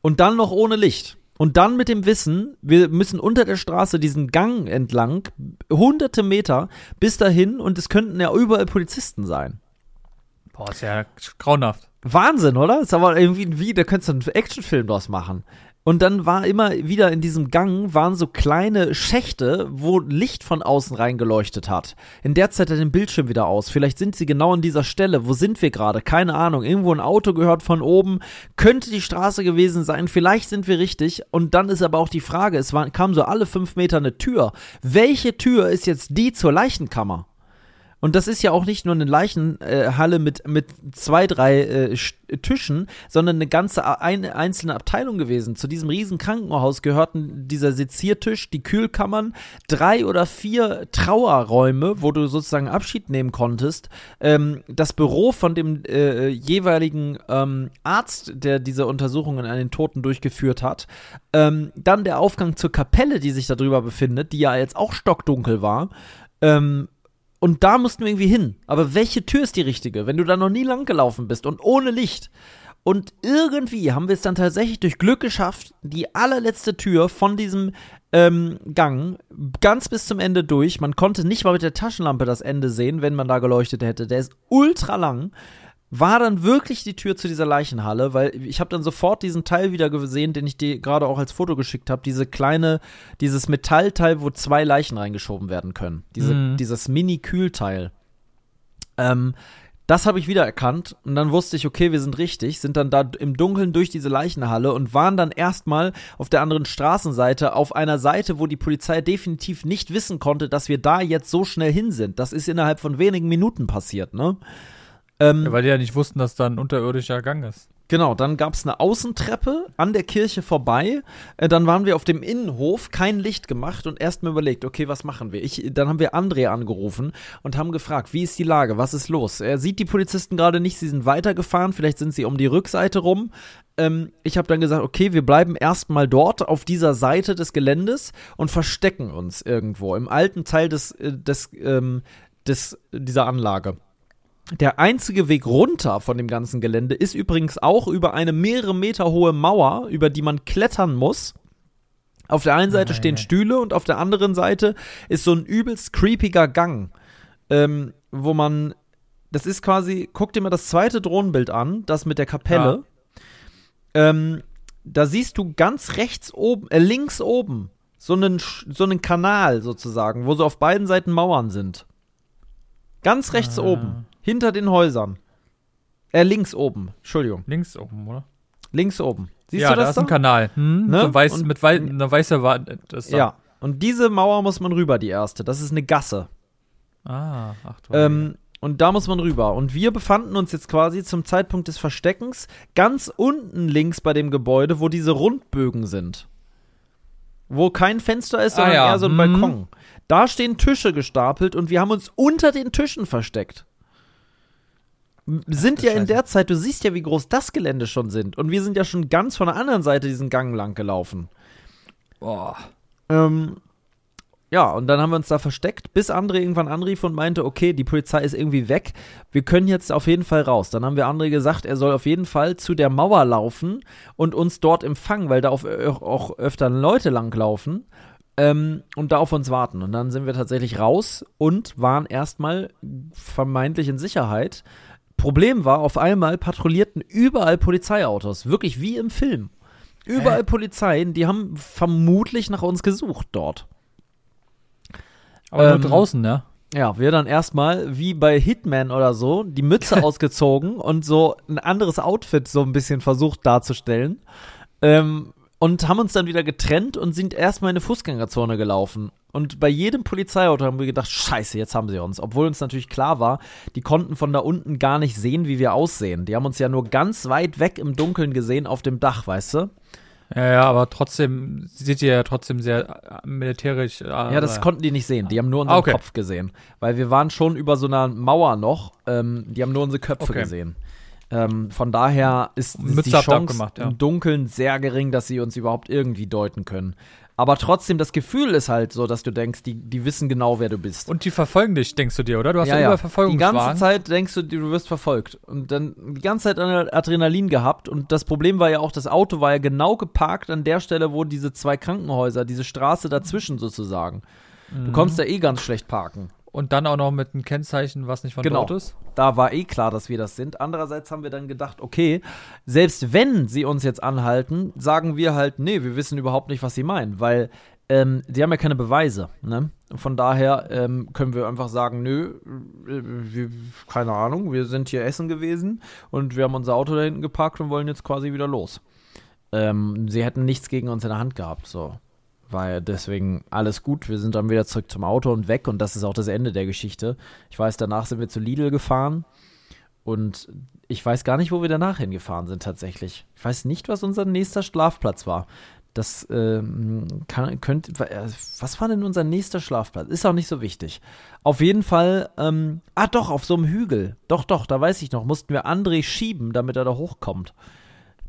Und dann noch ohne Licht. Und dann mit dem Wissen, wir müssen unter der Straße diesen Gang entlang, hunderte Meter bis dahin und es könnten ja überall Polizisten sein. Boah, ist ja grauenhaft. Wahnsinn, oder? Ist aber irgendwie wie, da könntest du einen Actionfilm draus machen. Und dann war immer wieder in diesem Gang waren so kleine Schächte, wo Licht von außen reingeleuchtet hat. In der Zeit hat den Bildschirm wieder aus. Vielleicht sind sie genau an dieser Stelle. Wo sind wir gerade? Keine Ahnung. Irgendwo ein Auto gehört von oben. Könnte die Straße gewesen sein. Vielleicht sind wir richtig. Und dann ist aber auch die Frage, es war, kam so alle fünf Meter eine Tür. Welche Tür ist jetzt die zur Leichenkammer? Und das ist ja auch nicht nur eine Leichenhalle mit, mit zwei, drei äh, Tischen, sondern eine ganze ein, einzelne Abteilung gewesen. Zu diesem riesen Krankenhaus gehörten dieser Seziertisch, die Kühlkammern, drei oder vier Trauerräume, wo du sozusagen Abschied nehmen konntest, ähm, das Büro von dem äh, jeweiligen ähm, Arzt, der diese Untersuchungen an den Toten durchgeführt hat, ähm, dann der Aufgang zur Kapelle, die sich darüber befindet, die ja jetzt auch stockdunkel war, ähm, und da mussten wir irgendwie hin. Aber welche Tür ist die richtige, wenn du da noch nie lang gelaufen bist und ohne Licht? Und irgendwie haben wir es dann tatsächlich durch Glück geschafft, die allerletzte Tür von diesem ähm, Gang ganz bis zum Ende durch. Man konnte nicht mal mit der Taschenlampe das Ende sehen, wenn man da geleuchtet hätte. Der ist ultra lang war dann wirklich die Tür zu dieser Leichenhalle, weil ich habe dann sofort diesen Teil wieder gesehen, den ich dir gerade auch als Foto geschickt habe, diese kleine, dieses Metallteil, wo zwei Leichen reingeschoben werden können, diese, mhm. dieses Mini-Kühlteil. Ähm, das habe ich wieder erkannt und dann wusste ich, okay, wir sind richtig, sind dann da im Dunkeln durch diese Leichenhalle und waren dann erstmal auf der anderen Straßenseite, auf einer Seite, wo die Polizei definitiv nicht wissen konnte, dass wir da jetzt so schnell hin sind. Das ist innerhalb von wenigen Minuten passiert, ne? Ähm, ja, weil die ja nicht wussten, dass da ein unterirdischer Gang ist. Genau, dann gab es eine Außentreppe an der Kirche vorbei. Äh, dann waren wir auf dem Innenhof, kein Licht gemacht und erstmal überlegt, okay, was machen wir? Ich, dann haben wir André angerufen und haben gefragt, wie ist die Lage, was ist los? Er sieht die Polizisten gerade nicht, sie sind weitergefahren, vielleicht sind sie um die Rückseite rum. Ähm, ich habe dann gesagt, okay, wir bleiben erstmal dort auf dieser Seite des Geländes und verstecken uns irgendwo im alten Teil des, äh, des, ähm, des dieser Anlage. Der einzige Weg runter von dem ganzen Gelände ist übrigens auch über eine mehrere Meter hohe Mauer, über die man klettern muss. Auf der einen Seite stehen Stühle und auf der anderen Seite ist so ein übelst creepiger Gang, ähm, wo man, das ist quasi, guck dir mal das zweite Drohnenbild an, das mit der Kapelle. Ja. Ähm, da siehst du ganz rechts oben, äh, links oben, so einen, so einen Kanal sozusagen, wo so auf beiden Seiten Mauern sind. Ganz rechts ah. oben. Hinter den Häusern. Äh, links oben. Entschuldigung. Links oben, oder? Links oben. Siehst ja, du das? Ja, da ist ein Kanal. Hm? Ne? So weiß, und, mit wei einer weißen Wand. Ja. Und diese Mauer muss man rüber, die erste. Das ist eine Gasse. Ah, ach du. Ähm, und da muss man rüber. Und wir befanden uns jetzt quasi zum Zeitpunkt des Versteckens ganz unten links bei dem Gebäude, wo diese Rundbögen sind. wo kein Fenster ist, Ah, sondern ja. eher so ein Mhm. Balkon. Da stehen Tische gestapelt und wir haben uns unter den Tischen versteckt. Sind ja in der Zeit, du siehst ja, wie groß das Gelände schon sind. Und wir sind ja schon ganz von der anderen Seite diesen Gang lang gelaufen. Boah. Ähm, ja, und dann haben wir uns da versteckt, bis André irgendwann anrief und meinte, okay, die Polizei ist irgendwie weg, wir können jetzt auf jeden Fall raus. Dann haben wir André gesagt, er soll auf jeden Fall zu der Mauer laufen und uns dort empfangen, weil da auf, auch öfter Leute langlaufen ähm, und da auf uns warten. Und dann sind wir tatsächlich raus und waren erstmal vermeintlich in Sicherheit. Problem war, auf einmal patrouillierten überall Polizeiautos, wirklich wie im Film. Überall Polizeien, die haben vermutlich nach uns gesucht dort. Aber Ähm, nur draußen, ne? Ja, wir dann erstmal, wie bei Hitman oder so, die Mütze ausgezogen und so ein anderes Outfit so ein bisschen versucht darzustellen. Ähm, und haben uns dann wieder getrennt und sind erstmal in eine Fußgängerzone gelaufen. Und bei jedem Polizeiauto haben wir gedacht, scheiße, jetzt haben sie uns. Obwohl uns natürlich klar war, die konnten von da unten gar nicht sehen, wie wir aussehen. Die haben uns ja nur ganz weit weg im Dunkeln gesehen auf dem Dach, weißt du? Ja, ja, aber trotzdem sieht ihr ja trotzdem sehr äh, militärisch. Äh, Ja, das konnten die nicht sehen. Die haben nur unseren Ah, okay. Kopf gesehen. Weil wir waren schon über so einer Mauer noch. Ähm, die haben nur unsere Köpfe Okay. gesehen. Ähm, von daher ist, Mütze die Chance abgemacht, ja. im Dunkeln sehr gering, dass sie uns überhaupt irgendwie deuten können. Aber trotzdem, das Gefühl ist halt so, dass du denkst, die, die wissen genau, wer du bist. Und die verfolgen dich, denkst du dir, oder? Du hast ja, Die über Verfolgungswahn. ganze Zeit denkst du, du wirst verfolgt. Und dann die ganze Zeit Adrenalin gehabt. Und das Problem war ja auch, das Auto war ja genau geparkt an der Stelle, wo diese zwei Krankenhäuser, diese Straße dazwischen sozusagen. Mhm. Du konntest da eh ganz schlecht parken. Und dann auch noch mit einem Kennzeichen, was nicht von Genau. dort ist. Da war eh klar, dass wir das sind. Andererseits haben wir dann gedacht, okay, selbst wenn sie uns jetzt anhalten, sagen wir halt, nee, wir wissen überhaupt nicht, was sie meinen, weil ähm, die haben ja keine Beweise. Ne? Von daher ähm, können wir einfach sagen, nö, äh, wir, keine Ahnung, wir sind hier essen gewesen und wir haben unser Auto da hinten geparkt und wollen jetzt quasi wieder los. Ähm, sie hätten nichts gegen uns in der Hand gehabt, so. War deswegen alles gut. Wir sind dann wieder zurück zum Auto und weg und das ist auch das Ende der Geschichte. Ich weiß, danach sind wir zu Lidl gefahren und ich weiß gar nicht, wo wir danach hingefahren sind tatsächlich. Ich weiß nicht, was unser nächster Schlafplatz war. Das ähm, kann, könnte, äh, was war denn unser nächster Schlafplatz? Ist auch nicht so wichtig. Auf jeden Fall, ähm, ah doch, auf so einem Hügel. Doch, doch, da weiß ich noch, mussten wir André schieben, damit er da hochkommt.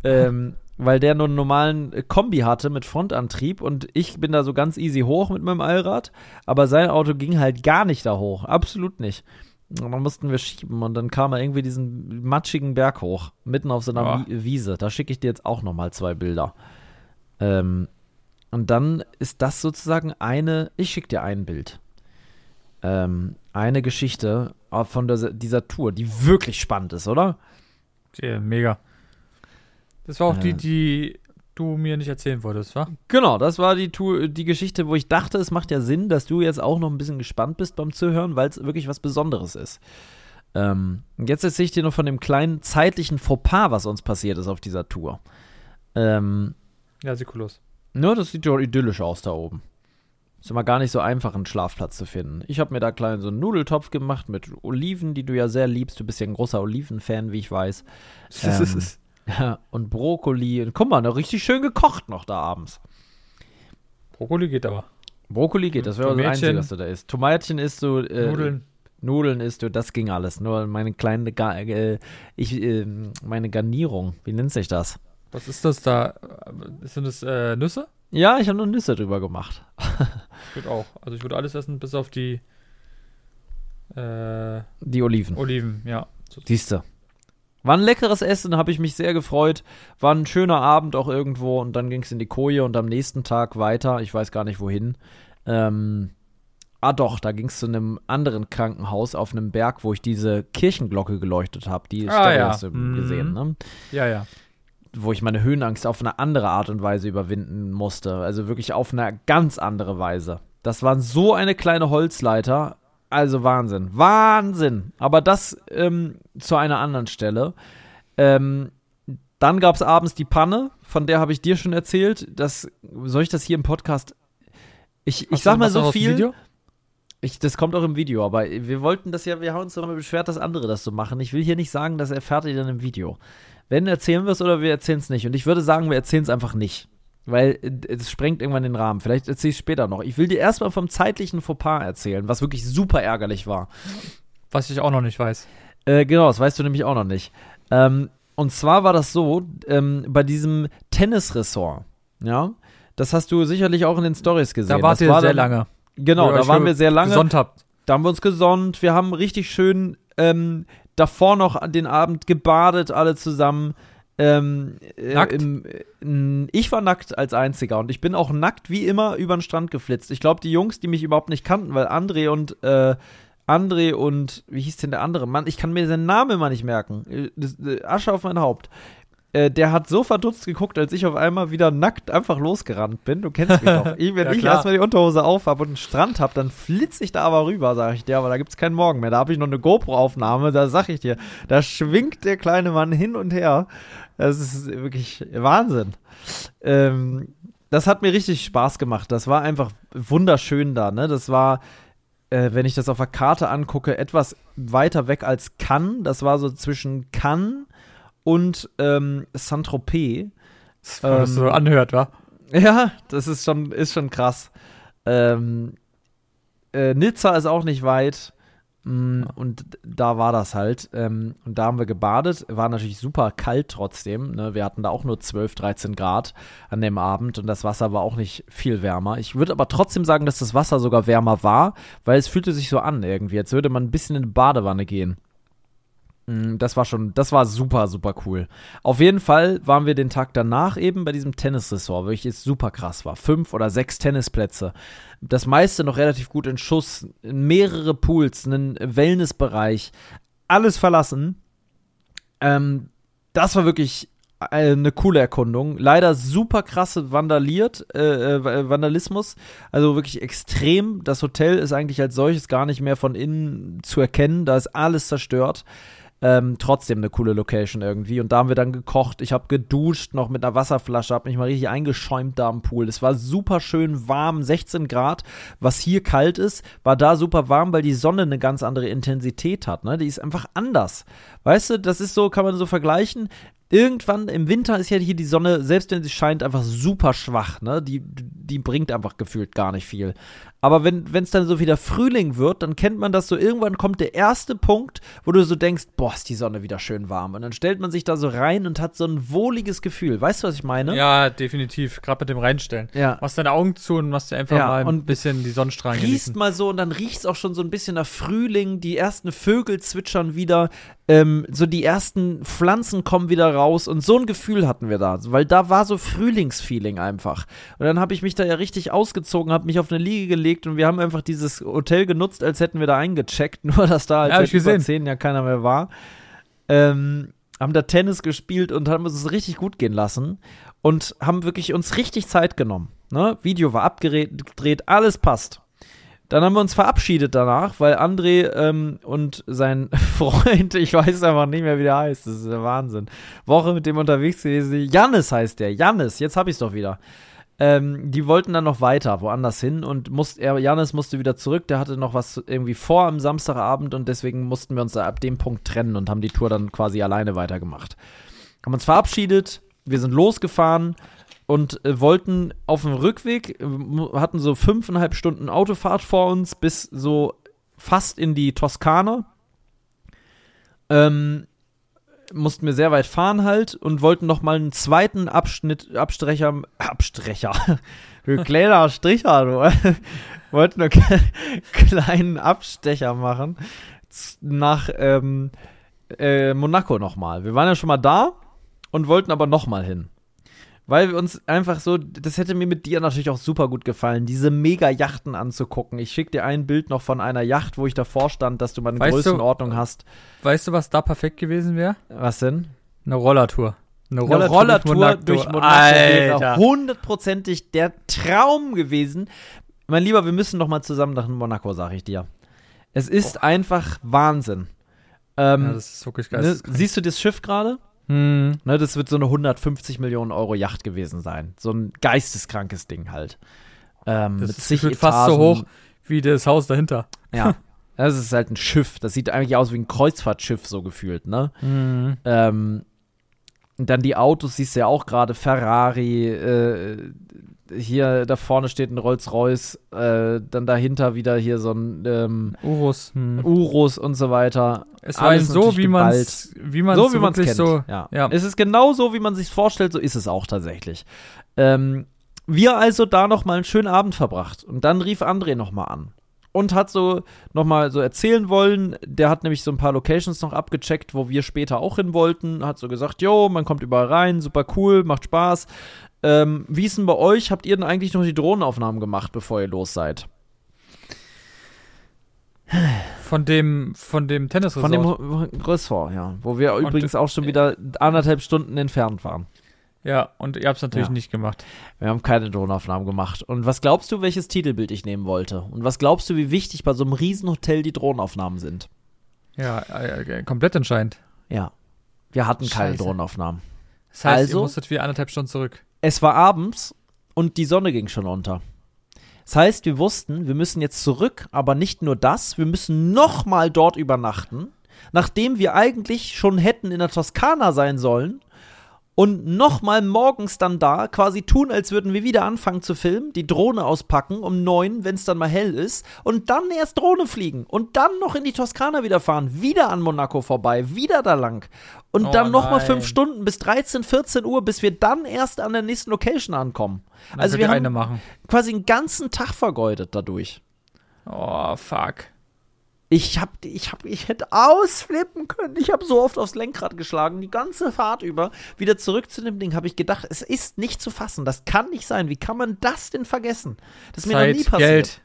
Ähm, weil der nur einen normalen äh, Kombi hatte mit Frontantrieb und ich bin da so ganz easy hoch mit meinem Allrad, aber sein Auto ging halt gar nicht da hoch, absolut nicht. Und dann mussten wir schieben und dann kam er irgendwie diesen matschigen Berg hoch, mitten auf so einer Ja. Wi- Wiese. Da schicke ich dir jetzt auch noch mal zwei Bilder. Ähm, und dann ist das sozusagen eine, ich schicke dir ein Bild. Ähm, eine Geschichte äh, von dieser, dieser Tour, die wirklich spannend ist, oder? Ja, mega. Das war auch die, Äh. die du mir nicht erzählen wolltest, wa? Genau, das war die, Tour, die Geschichte, wo ich dachte, es macht ja Sinn, dass du jetzt auch noch ein bisschen gespannt bist beim Zuhören, weil es wirklich was Besonderes ist. Ähm, jetzt erzähle ich dir nur von dem kleinen zeitlichen Fauxpas, was uns passiert ist auf dieser Tour. Ähm, Ja, Sikulos. nur, das sieht ja idyllisch aus da oben. Ist immer gar nicht so einfach, einen Schlafplatz zu finden. Ich habe mir da klein so einen Nudeltopf gemacht mit Oliven, die du ja sehr liebst. Du bist ja ein großer Oliven-Fan, wie ich weiß. Ähm, ja, und Brokkoli. Und guck mal, noch richtig schön gekocht noch da abends. Brokkoli geht aber. Brokkoli geht, das wäre das. Einzige, was du da isst. Tomatchen isst du. Äh, Nudeln. Nudeln isst du, das ging alles. Nur meine kleine, Ga äh, ich, äh, meine Garnierung, wie nennt sich das? Was ist das da? Sind das äh, Nüsse? Ja, ich habe nur Nüsse drüber gemacht. Ich würde auch. Also ich würde alles essen, bis auf die äh, Die Oliven. Oliven, ja. So- Siehste. War ein leckeres Essen, habe ich mich sehr gefreut. War ein schöner Abend auch irgendwo und dann ging es in die Koje und am nächsten Tag weiter. Ich weiß gar nicht wohin. Ähm, ah doch, da ging es zu einem anderen Krankenhaus auf einem Berg, wo ich diese Kirchenglocke geleuchtet habe. Die Ah, Story ja. hast du Mhm. gesehen, ne? Ja, ja. wo ich meine Höhenangst auf eine andere Art und Weise überwinden musste. Also wirklich auf eine ganz andere Weise. Das war so eine kleine Holzleiter. Also Wahnsinn. Wahnsinn. Aber das ähm, zu einer anderen Stelle. Ähm, dann gab es abends die Panne, von der habe ich dir schon erzählt. Das, soll ich das hier im Podcast? Ich, ich sag mal so viel. Video? Ich, das kommt auch im Video, aber wir wollten das ja, wir haben uns darüber beschwert, dass andere das so machen. Ich will hier nicht sagen, das erfährt ihr dann im Video. Wenn erzählen wir es oder wir erzählen es nicht. Und ich würde sagen, wir erzählen es einfach nicht. Weil äh, es sprengt irgendwann den Rahmen. Vielleicht erzähle ich später noch. Ich will dir erstmal vom zeitlichen Fauxpas erzählen, was wirklich super ärgerlich war. Was ich auch noch nicht weiß. Äh, genau, das weißt du nämlich auch noch nicht. Ähm, und zwar war das so, ähm, bei diesem Tennisressort, ja, das hast du sicherlich auch in den Stories gesehen. Da wart das ihr war sehr dann, lange. Genau, da waren wir sehr lange. Gesonnt habt. Da haben wir uns gesonnt. Wir haben richtig schön ähm, davor noch den Abend gebadet, alle zusammen. Ähm, äh, Nackt? Im, äh, ich war nackt als einziger und ich bin auch nackt wie immer über den Strand geflitzt. Ich glaube, die Jungs, die mich überhaupt nicht kannten, weil André und äh, André und wie hieß denn der andere? Mann, ich kann mir seinen Namen immer nicht merken. Äh, Asche auf mein Haupt. Äh, der hat so verdutzt geguckt, als ich auf einmal wieder nackt einfach losgerannt bin. Du kennst mich doch. Ich, wenn Ja, ich klar. erstmal die Unterhose auf habe und einen Strand habe, dann flitze ich da aber rüber, sag ich dir. Aber da gibt's keinen Morgen mehr. Da habe ich noch eine GoPro-Aufnahme, da sag ich dir. Da schwingt der kleine Mann hin und her. Das ist wirklich Wahnsinn. Ähm, das hat mir richtig Spaß gemacht. Das war einfach wunderschön da, ne? Das war, äh, wenn ich das auf der Karte angucke, etwas weiter weg als Cannes. Das war so zwischen Cannes und ähm, Saint-Tropez. Das, Ähm, so anhört, wa? Ja, das ist schon, ist schon krass. Ähm, äh, Nizza ist auch nicht weit. Mm, Und da war das halt. Ähm, und da haben wir gebadet. War natürlich super kalt trotzdem. Ne? Wir hatten da auch nur 12, 13 Grad an dem Abend. Und das Wasser war auch nicht viel wärmer. Ich würde aber trotzdem sagen, dass das Wasser sogar wärmer war, weil es fühlte sich so an irgendwie, als würde man ein bisschen in eine Badewanne gehen. Mm, Das war schon, das war super, super cool. Auf jeden Fall waren wir den Tag danach eben bei diesem Tennisressort, welches super krass war. Fünf oder sechs Tennisplätze. Das meiste noch relativ gut in Schuss, mehrere Pools, einen Wellnessbereich, alles verlassen. Ähm, das war wirklich äh, eine coole Erkundung. Leider super krasse vandaliert, äh, äh, Vandalismus. Also wirklich extrem. Das Hotel ist eigentlich als solches gar nicht mehr von innen zu erkennen. Da ist alles zerstört. Ähm, trotzdem eine coole Location irgendwie. Und da haben wir dann gekocht. Ich habe geduscht noch mit einer Wasserflasche, habe mich mal richtig eingeschäumt da am Pool. Es war super schön warm, 16 Grad, was hier kalt ist, war da super warm, weil die Sonne eine ganz andere Intensität hat. Ne? Die ist einfach anders. Weißt du, das ist so, kann man so vergleichen. Irgendwann im Winter ist ja hier die Sonne, selbst wenn sie scheint, einfach super schwach. Ne? Die, die bringt einfach gefühlt gar nicht viel. Aber wenn es dann so wieder Frühling wird, dann kennt man das so. Irgendwann kommt der erste Punkt, wo du so denkst, boah, ist die Sonne wieder schön warm. Und dann stellt man sich da so rein und hat so ein wohliges Gefühl. Weißt du, was ich meine? Ja, definitiv. Gerade mit dem Reinstellen. Ja. Machst deine Augen zu und machst dir einfach Ja, mal ein bisschen die Sonnenstrahlen Riechst genießen. mal so und dann riecht es auch schon so ein bisschen nach Frühling. Die ersten Vögel zwitschern wieder. Ähm, so die ersten Pflanzen kommen wieder raus. Und so ein Gefühl hatten wir da. Weil da war so Frühlingsfeeling einfach. Und dann habe ich mich da ja richtig ausgezogen, habe mich auf eine Liege gelegt und wir haben einfach dieses Hotel genutzt, als hätten wir da eingecheckt. Nur, dass da halt Ja, seit gesehen. über zehn Jahren keiner mehr war. Ähm, haben da Tennis gespielt und haben uns es richtig gut gehen lassen und haben wirklich uns richtig Zeit genommen. Ne? Video war abgedreht, alles passt. Dann haben wir uns verabschiedet danach, weil André ähm, und sein Freund, ich weiß einfach nicht mehr, wie der heißt, das ist der Wahnsinn. Woche mit dem unterwegs gewesen. Jannis heißt der. Jannis, jetzt hab ich's doch wieder. Ähm, die wollten dann noch weiter, woanders hin und musste, er, Janis musste wieder zurück, der hatte noch was irgendwie vor am Samstagabend und deswegen mussten wir uns da ab dem Punkt trennen und haben die Tour dann quasi alleine weitergemacht. Haben uns verabschiedet, wir sind losgefahren und äh, wollten auf dem Rückweg, äh, hatten so fünfeinhalb Stunden Autofahrt vor uns bis so fast in die Toskana. Ähm, mussten wir sehr weit fahren halt und wollten noch mal einen zweiten Abschnitt, Abstrecher, Abstrecher, kleiner Stricher, du, wollten einen kleinen Abstecher machen nach ähm, äh, Monaco noch mal. Wir waren ja schon mal da und wollten aber noch mal hin. Weil wir uns einfach so, das hätte mir mit dir natürlich auch super gut gefallen, diese Mega-Yachten anzugucken. Ich schicke dir ein Bild noch von einer Yacht, wo ich davor stand, dass du mal eine Weißt du- Größenordnung hast. Weißt du, was da perfekt gewesen wäre? Was denn? Eine Rollertour. Eine Rollertour durch Monaco wäre Alter. hundertprozentig der Traum gewesen. Mein Lieber, wir müssen noch mal zusammen nach Monaco, sag ich dir. Es ist einfach Wahnsinn. Ähm, Ja, das ist wirklich ne, geil. siehst du das Schiff gerade? Hm. Ne, das wird so eine 150 Millionen Euro Yacht gewesen sein. So ein geisteskrankes Ding halt. Ähm, Das mit ist zig gefühlt fast so Etagen. hoch wie das Haus dahinter. Ja. Das ist halt ein Schiff. Das sieht eigentlich aus wie ein Kreuzfahrtschiff, so gefühlt, ne? Mhm. Ähm, Und dann die Autos siehst du ja auch gerade, Ferrari, äh, hier da vorne steht ein Rolls-Royce, äh, dann dahinter wieder hier so ein ähm, Urus. Hm. Urus und so weiter. Es war so, wie man es wie man's so wie man es wirklich kennt. so. ja. ja. Es ist genau so, wie man sich vorstellt, so ist es auch tatsächlich. Ähm, wir also da noch mal einen schönen Abend verbracht und dann rief André noch mal an und hat so noch mal so erzählen wollen. Der hat nämlich so ein paar Locations noch abgecheckt, wo wir später auch hin wollten. Hat so gesagt, jo, man kommt überall rein, super cool, macht Spaß. Ähm, wie ist denn bei euch? Habt ihr denn eigentlich noch die Drohnenaufnahmen gemacht, bevor ihr los seid? Von dem, von dem Tennisresort. Von dem Ressort, ja. Wo wir übrigens auch schon wieder anderthalb Stunden entfernt waren. ja, und ihr habt es natürlich Ja. nicht gemacht. Wir haben keine Drohnenaufnahmen gemacht. Und was glaubst du, welches Titelbild ich nehmen wollte? Und was glaubst du, wie wichtig bei so einem Riesenhotel die Drohnenaufnahmen sind? Ja, äh, äh, komplett entscheidend. Ja. Wir hatten keine Scheiße. Drohnenaufnahmen. Das heißt, Also? ihr musstet wieder anderthalb Stunden zurück. Es war abends und die Sonne ging schon unter. Das heißt, wir wussten, wir müssen jetzt zurück, aber nicht nur das, wir müssen nochmal dort übernachten, nachdem wir eigentlich schon hätten in der Toskana sein sollen und nochmal morgens dann da quasi tun, als würden wir wieder anfangen zu filmen, die Drohne auspacken um neun, wenn es dann mal hell ist, und dann erst Drohne fliegen und dann noch in die Toskana wieder fahren, wieder an Monaco vorbei, wieder da lang und Oh dann nochmal fünf Stunden bis 13, 14 Uhr, bis wir dann erst an der nächsten Location ankommen. Dann Also wir haben machen. quasi einen ganzen Tag vergeudet dadurch. Oh, fuck. Ich hab, ich hab, ich hätte ausflippen können. Ich habe so oft aufs Lenkrad geschlagen, die ganze Fahrt über. Wieder zurück zu dem Ding habe ich gedacht, es ist nicht zu fassen. Das kann nicht sein. Wie kann man das denn vergessen? Das ist mir noch nie passiert. Geld.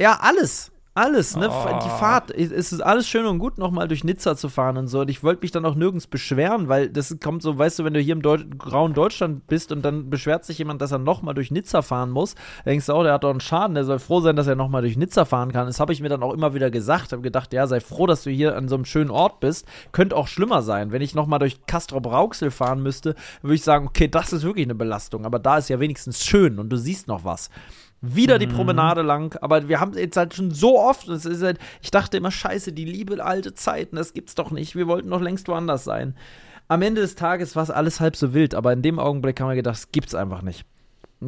Ja, alles. Alles, ne? Oh. Die Fahrt, es ist alles schön und gut, nochmal durch Nizza zu fahren und so. Und ich wollte mich dann auch nirgends beschweren, weil das kommt so, weißt du, wenn du hier im Deu grauen Deutschland bist und dann beschwert sich jemand, dass er nochmal durch Nizza fahren muss, dann denkst du, oh, der hat doch einen Schaden, der soll froh sein, dass er nochmal durch Nizza fahren kann. Das habe ich mir dann auch immer wieder gesagt. habe gedacht, ja, sei froh, dass du hier an so einem schönen Ort bist. Könnte auch schlimmer sein. Wenn ich nochmal durch Castrop-Rauxel fahren müsste, würde ich sagen, okay, das ist wirklich eine Belastung. Aber da ist ja wenigstens schön und du siehst noch was wieder die Promenade lang, aber wir haben jetzt halt schon so oft, es ist halt, ich dachte immer, scheiße, die liebe alte Zeiten, das gibt's doch nicht, wir wollten doch längst woanders sein. Am Ende des Tages war es alles halb so wild, aber in dem Augenblick haben wir gedacht, das gibt's einfach nicht.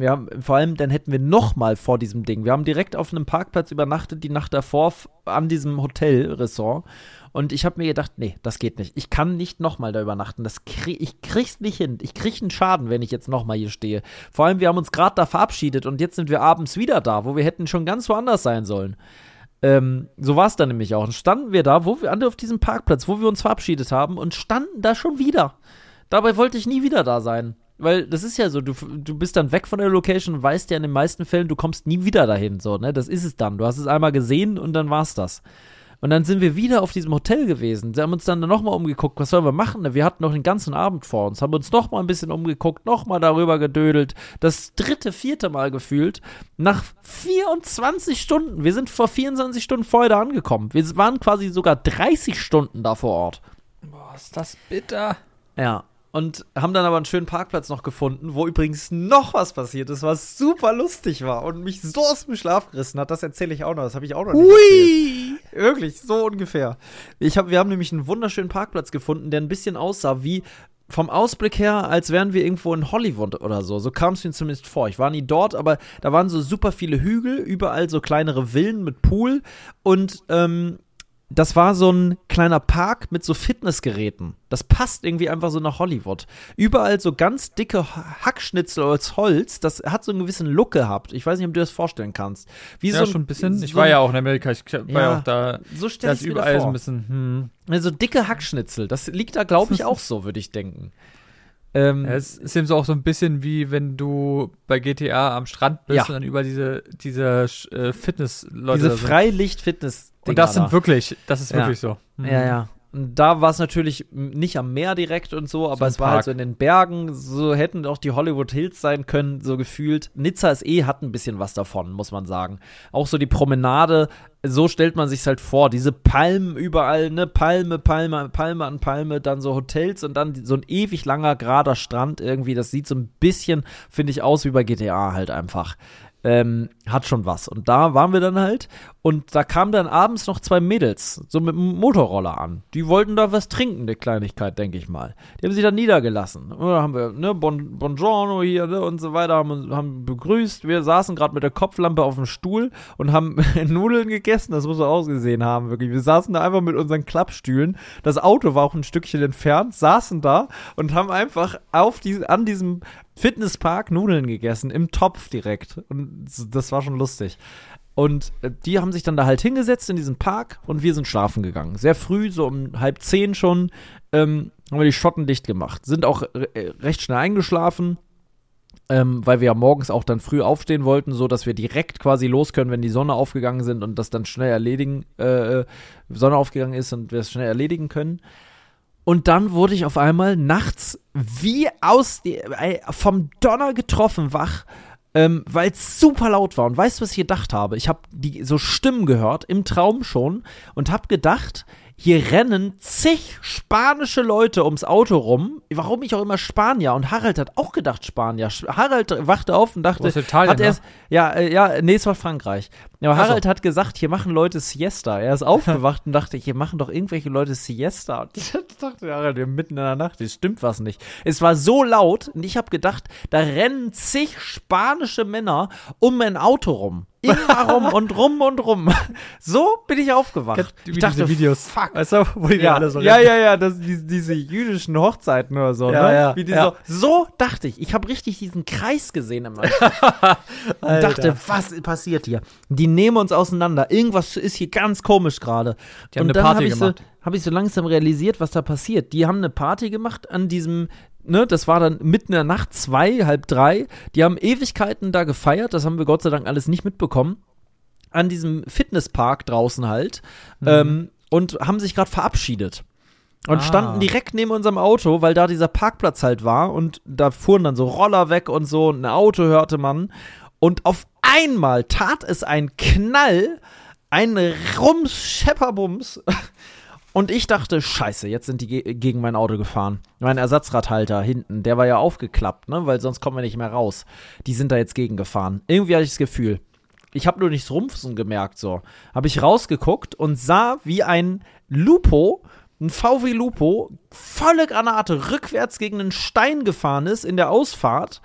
Haben, vor allem, dann hätten wir noch mal vor diesem Ding. Wir haben direkt auf einem Parkplatz übernachtet, die Nacht davor an diesem Hotelressort. Und ich habe mir gedacht, nee, das geht nicht. Ich kann nicht noch mal da übernachten. Das krieg, ich krieg's nicht hin. Ich krieg einen Schaden, wenn ich jetzt noch mal hier stehe. Vor allem, wir haben uns gerade da verabschiedet und jetzt sind wir abends wieder da, wo wir hätten schon ganz woanders sein sollen. Ähm, so war es dann nämlich auch. Und standen wir da, wo wir alle auf diesem Parkplatz, wo wir uns verabschiedet haben und standen da schon wieder. Dabei wollte ich nie wieder da sein. Weil das ist ja so, du, du bist dann weg von der Location und weißt ja in den meisten Fällen, du kommst nie wieder dahin. So, ne? Das ist es dann. Du hast es einmal gesehen und dann war's das. Und dann sind wir wieder auf diesem Hotel gewesen. Sie haben uns dann nochmal umgeguckt, was sollen wir machen? Wir hatten noch den ganzen Abend vor uns, haben uns nochmal ein bisschen umgeguckt, nochmal darüber gedödelt. Das dritte, vierte Mal gefühlt. Nach 24 Stunden, wir sind vor 24 Stunden vorher da angekommen. Wir waren quasi sogar 30 Stunden da vor Ort. Boah, ist das bitter. Ja. Und haben dann aber einen schönen Parkplatz noch gefunden, wo übrigens noch was passiert ist, was super lustig war und mich so aus dem Schlaf gerissen hat. Das erzähle ich auch noch. Das habe ich auch noch nicht erzählt. Wirklich, so ungefähr. Ich hab, wir haben nämlich einen wunderschönen Parkplatz gefunden, der ein bisschen aussah wie vom Ausblick her, als wären wir irgendwo in Hollywood oder so. So kam es mir zumindest vor. Ich war nie dort, aber da waren so super viele Hügel, überall so kleinere Villen mit Pool und ähm, das war so ein kleiner Park mit so Fitnessgeräten. Das passt irgendwie einfach so nach Hollywood. Überall so ganz dicke Hackschnitzel aus Holz. Das hat so einen gewissen Look gehabt. Ich weiß nicht, ob du das vorstellen kannst. Wie Ja, so schon ein bisschen. Ich so war ein- ja auch in Amerika. Ich war ja, Ja, auch da. So stelle ich mir überall so vor. ein bisschen. Hm. Also dicke Hackschnitzel. Das liegt da, glaube ich, auch so, würde ich denken. Ähm, Ja, es ist eben so auch so ein bisschen wie wenn du bei GTA am Strand bist Ja. und dann über diese, diese äh, Fitness-Leute. diese da Freilicht-Fitness. Und das sind wirklich, das ist Ja. wirklich so. Mhm. Ja, ja. Und da war es natürlich nicht am Meer direkt und so, aber ein es war halt Park. so in den Bergen, so hätten auch die Hollywood Hills sein können, so gefühlt. Nizza ist eh, hat ein bisschen was davon, muss man sagen. Auch so die Promenade, so stellt man sich's halt vor. Diese Palmen überall, ne, Palme, Palme, Palme an Palme, dann so Hotels und dann so ein ewig langer, gerader Strand irgendwie. Das sieht so ein bisschen, finde ich, aus wie bei GTA halt einfach. Ähm, hat schon was. Und da waren wir dann halt und da kamen dann abends noch zwei Mädels, so mit einem Motorroller an. Die wollten da was trinken, eine Kleinigkeit, denke ich mal. Die haben sich dann niedergelassen. Und da haben wir, ne, bon, Buongiorno hier, ne, und so weiter, haben, haben begrüßt. Wir saßen gerade mit der Kopflampe auf dem Stuhl und haben Nudeln gegessen. Das muss so ausgesehen haben, wirklich. Wir saßen da einfach mit unseren Klappstühlen. Das Auto war auch ein Stückchen entfernt, saßen da und haben einfach auf die, an diesem Fitnesspark Nudeln gegessen, im Topf direkt. Und das war schon lustig. Und äh, die haben sich dann da halt hingesetzt in diesem Park und wir sind schlafen gegangen. Sehr früh, so um halb zehn schon, ähm, haben wir die Schotten dicht gemacht. Sind auch äh, recht schnell eingeschlafen, ähm, weil wir ja morgens auch dann früh aufstehen wollten, so dass wir direkt quasi los können, wenn die Sonne aufgegangen sind und das dann schnell erledigen, äh, äh Sonne aufgegangen ist und wir es schnell erledigen können. Und dann wurde ich auf einmal nachts wie aus äh, vom Donner getroffen wach ähm, weil es super laut war. Und weißt du, was ich gedacht habe? Ich habe so Stimmen gehört, im Traum schon, und habe gedacht, hier rennen zig spanische Leute ums Auto rum. Warum ich auch immer Spanier? Und Harald hat auch gedacht Spanier. Harald wachte auf und dachte, Italien, hat er ne? ja, äh, ja, nee, es war Frankreich. Aber also. Harald hat gesagt, hier machen Leute Siesta. Er ist aufgewacht und dachte, hier machen doch irgendwelche Leute Siesta. Und ich dachte, Harald, wir mitten in der Nacht, das stimmt was nicht. Es war so laut und ich habe gedacht, da rennen zig spanische Männer um ein Auto rum. Immer rum und rum und rum. So bin ich aufgewacht. Ich dachte, Videos. Fuck. Weißt du, wo die ja, alle so Ja, ja, ja, das, die, diese jüdischen Hochzeiten oder so. Ja, ne? ja, Wie die ja. So, so dachte ich. Ich habe richtig diesen Kreis gesehen im und dachte, was passiert hier? Die nehmen uns auseinander. Irgendwas ist hier ganz komisch gerade. Die haben und eine Party hab gemacht. So, habe ich so langsam realisiert, was da passiert. Die haben eine Party gemacht an diesem ne, das war dann mitten in der Nacht, zwei, halb drei. Die haben Ewigkeiten da gefeiert, das haben wir Gott sei Dank alles nicht mitbekommen. An diesem Fitnesspark draußen halt. Mhm. Ähm, und haben sich gerade verabschiedet. Und ah. standen direkt neben unserem Auto, weil da dieser Parkplatz halt war und da fuhren dann so Roller weg und so und ein Auto hörte man. Und auf einmal tat es ein Knall, ein Rums, Schepperbums. Und ich dachte, scheiße, jetzt sind die ge gegen mein Auto gefahren. Mein Ersatzradhalter hinten, der war ja aufgeklappt, ne? Weil sonst kommen wir nicht mehr raus. Die sind da jetzt gegen gefahren. Irgendwie hatte ich das Gefühl. Ich habe nur nichts Rumpfen gemerkt, so. Habe ich rausgeguckt und sah, wie ein Lupo, ein VW Lupo, volle Granate rückwärts gegen einen Stein gefahren ist in der Ausfahrt.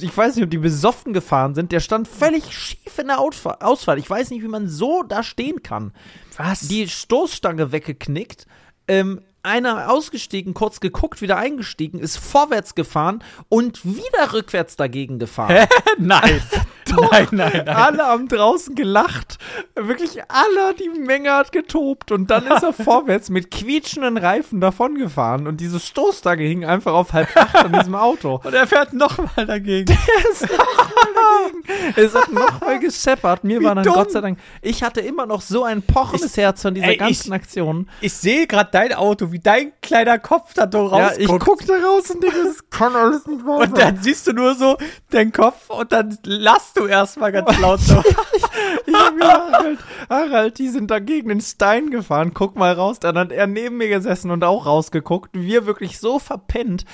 Ich weiß nicht, ob die besoffen gefahren sind. Der stand völlig schief in der Ausfahrt. Ich weiß nicht, wie man so da stehen kann. Was? Die Stoßstange weggeknickt. Ähm, einer ausgestiegen, kurz geguckt, wieder eingestiegen, ist vorwärts gefahren und wieder rückwärts dagegen gefahren. nein. nein, nein, nein. Alle haben draußen gelacht. Wirklich alle, die Menge hat getobt. Und dann ist er vorwärts mit quietschenden Reifen davongefahren. Und diese Stoßstange hing einfach auf halb acht an diesem Auto. Und er fährt nochmal dagegen. Der ist nochmal dagegen. es hat nochmal gescheppert. Mir Wie war dann dumm. Gott sei Dank, ich hatte immer noch so ein pochendes ich, Herz von dieser ey, ganzen ich, Aktion. Ich sehe gerade dein Auto, wie dein kleiner Kopf da rausguckt. Ja, ich guck da raus und denke, das kann alles nicht wahr sein. Und dann siehst du nur so den Kopf und dann lasst du erstmal ganz laut so. ich, ich hab mir Harald, Harald, die sind da gegen den Stein gefahren, guck mal raus. Dann hat er neben mir gesessen und auch rausgeguckt. Wir wirklich so verpennt,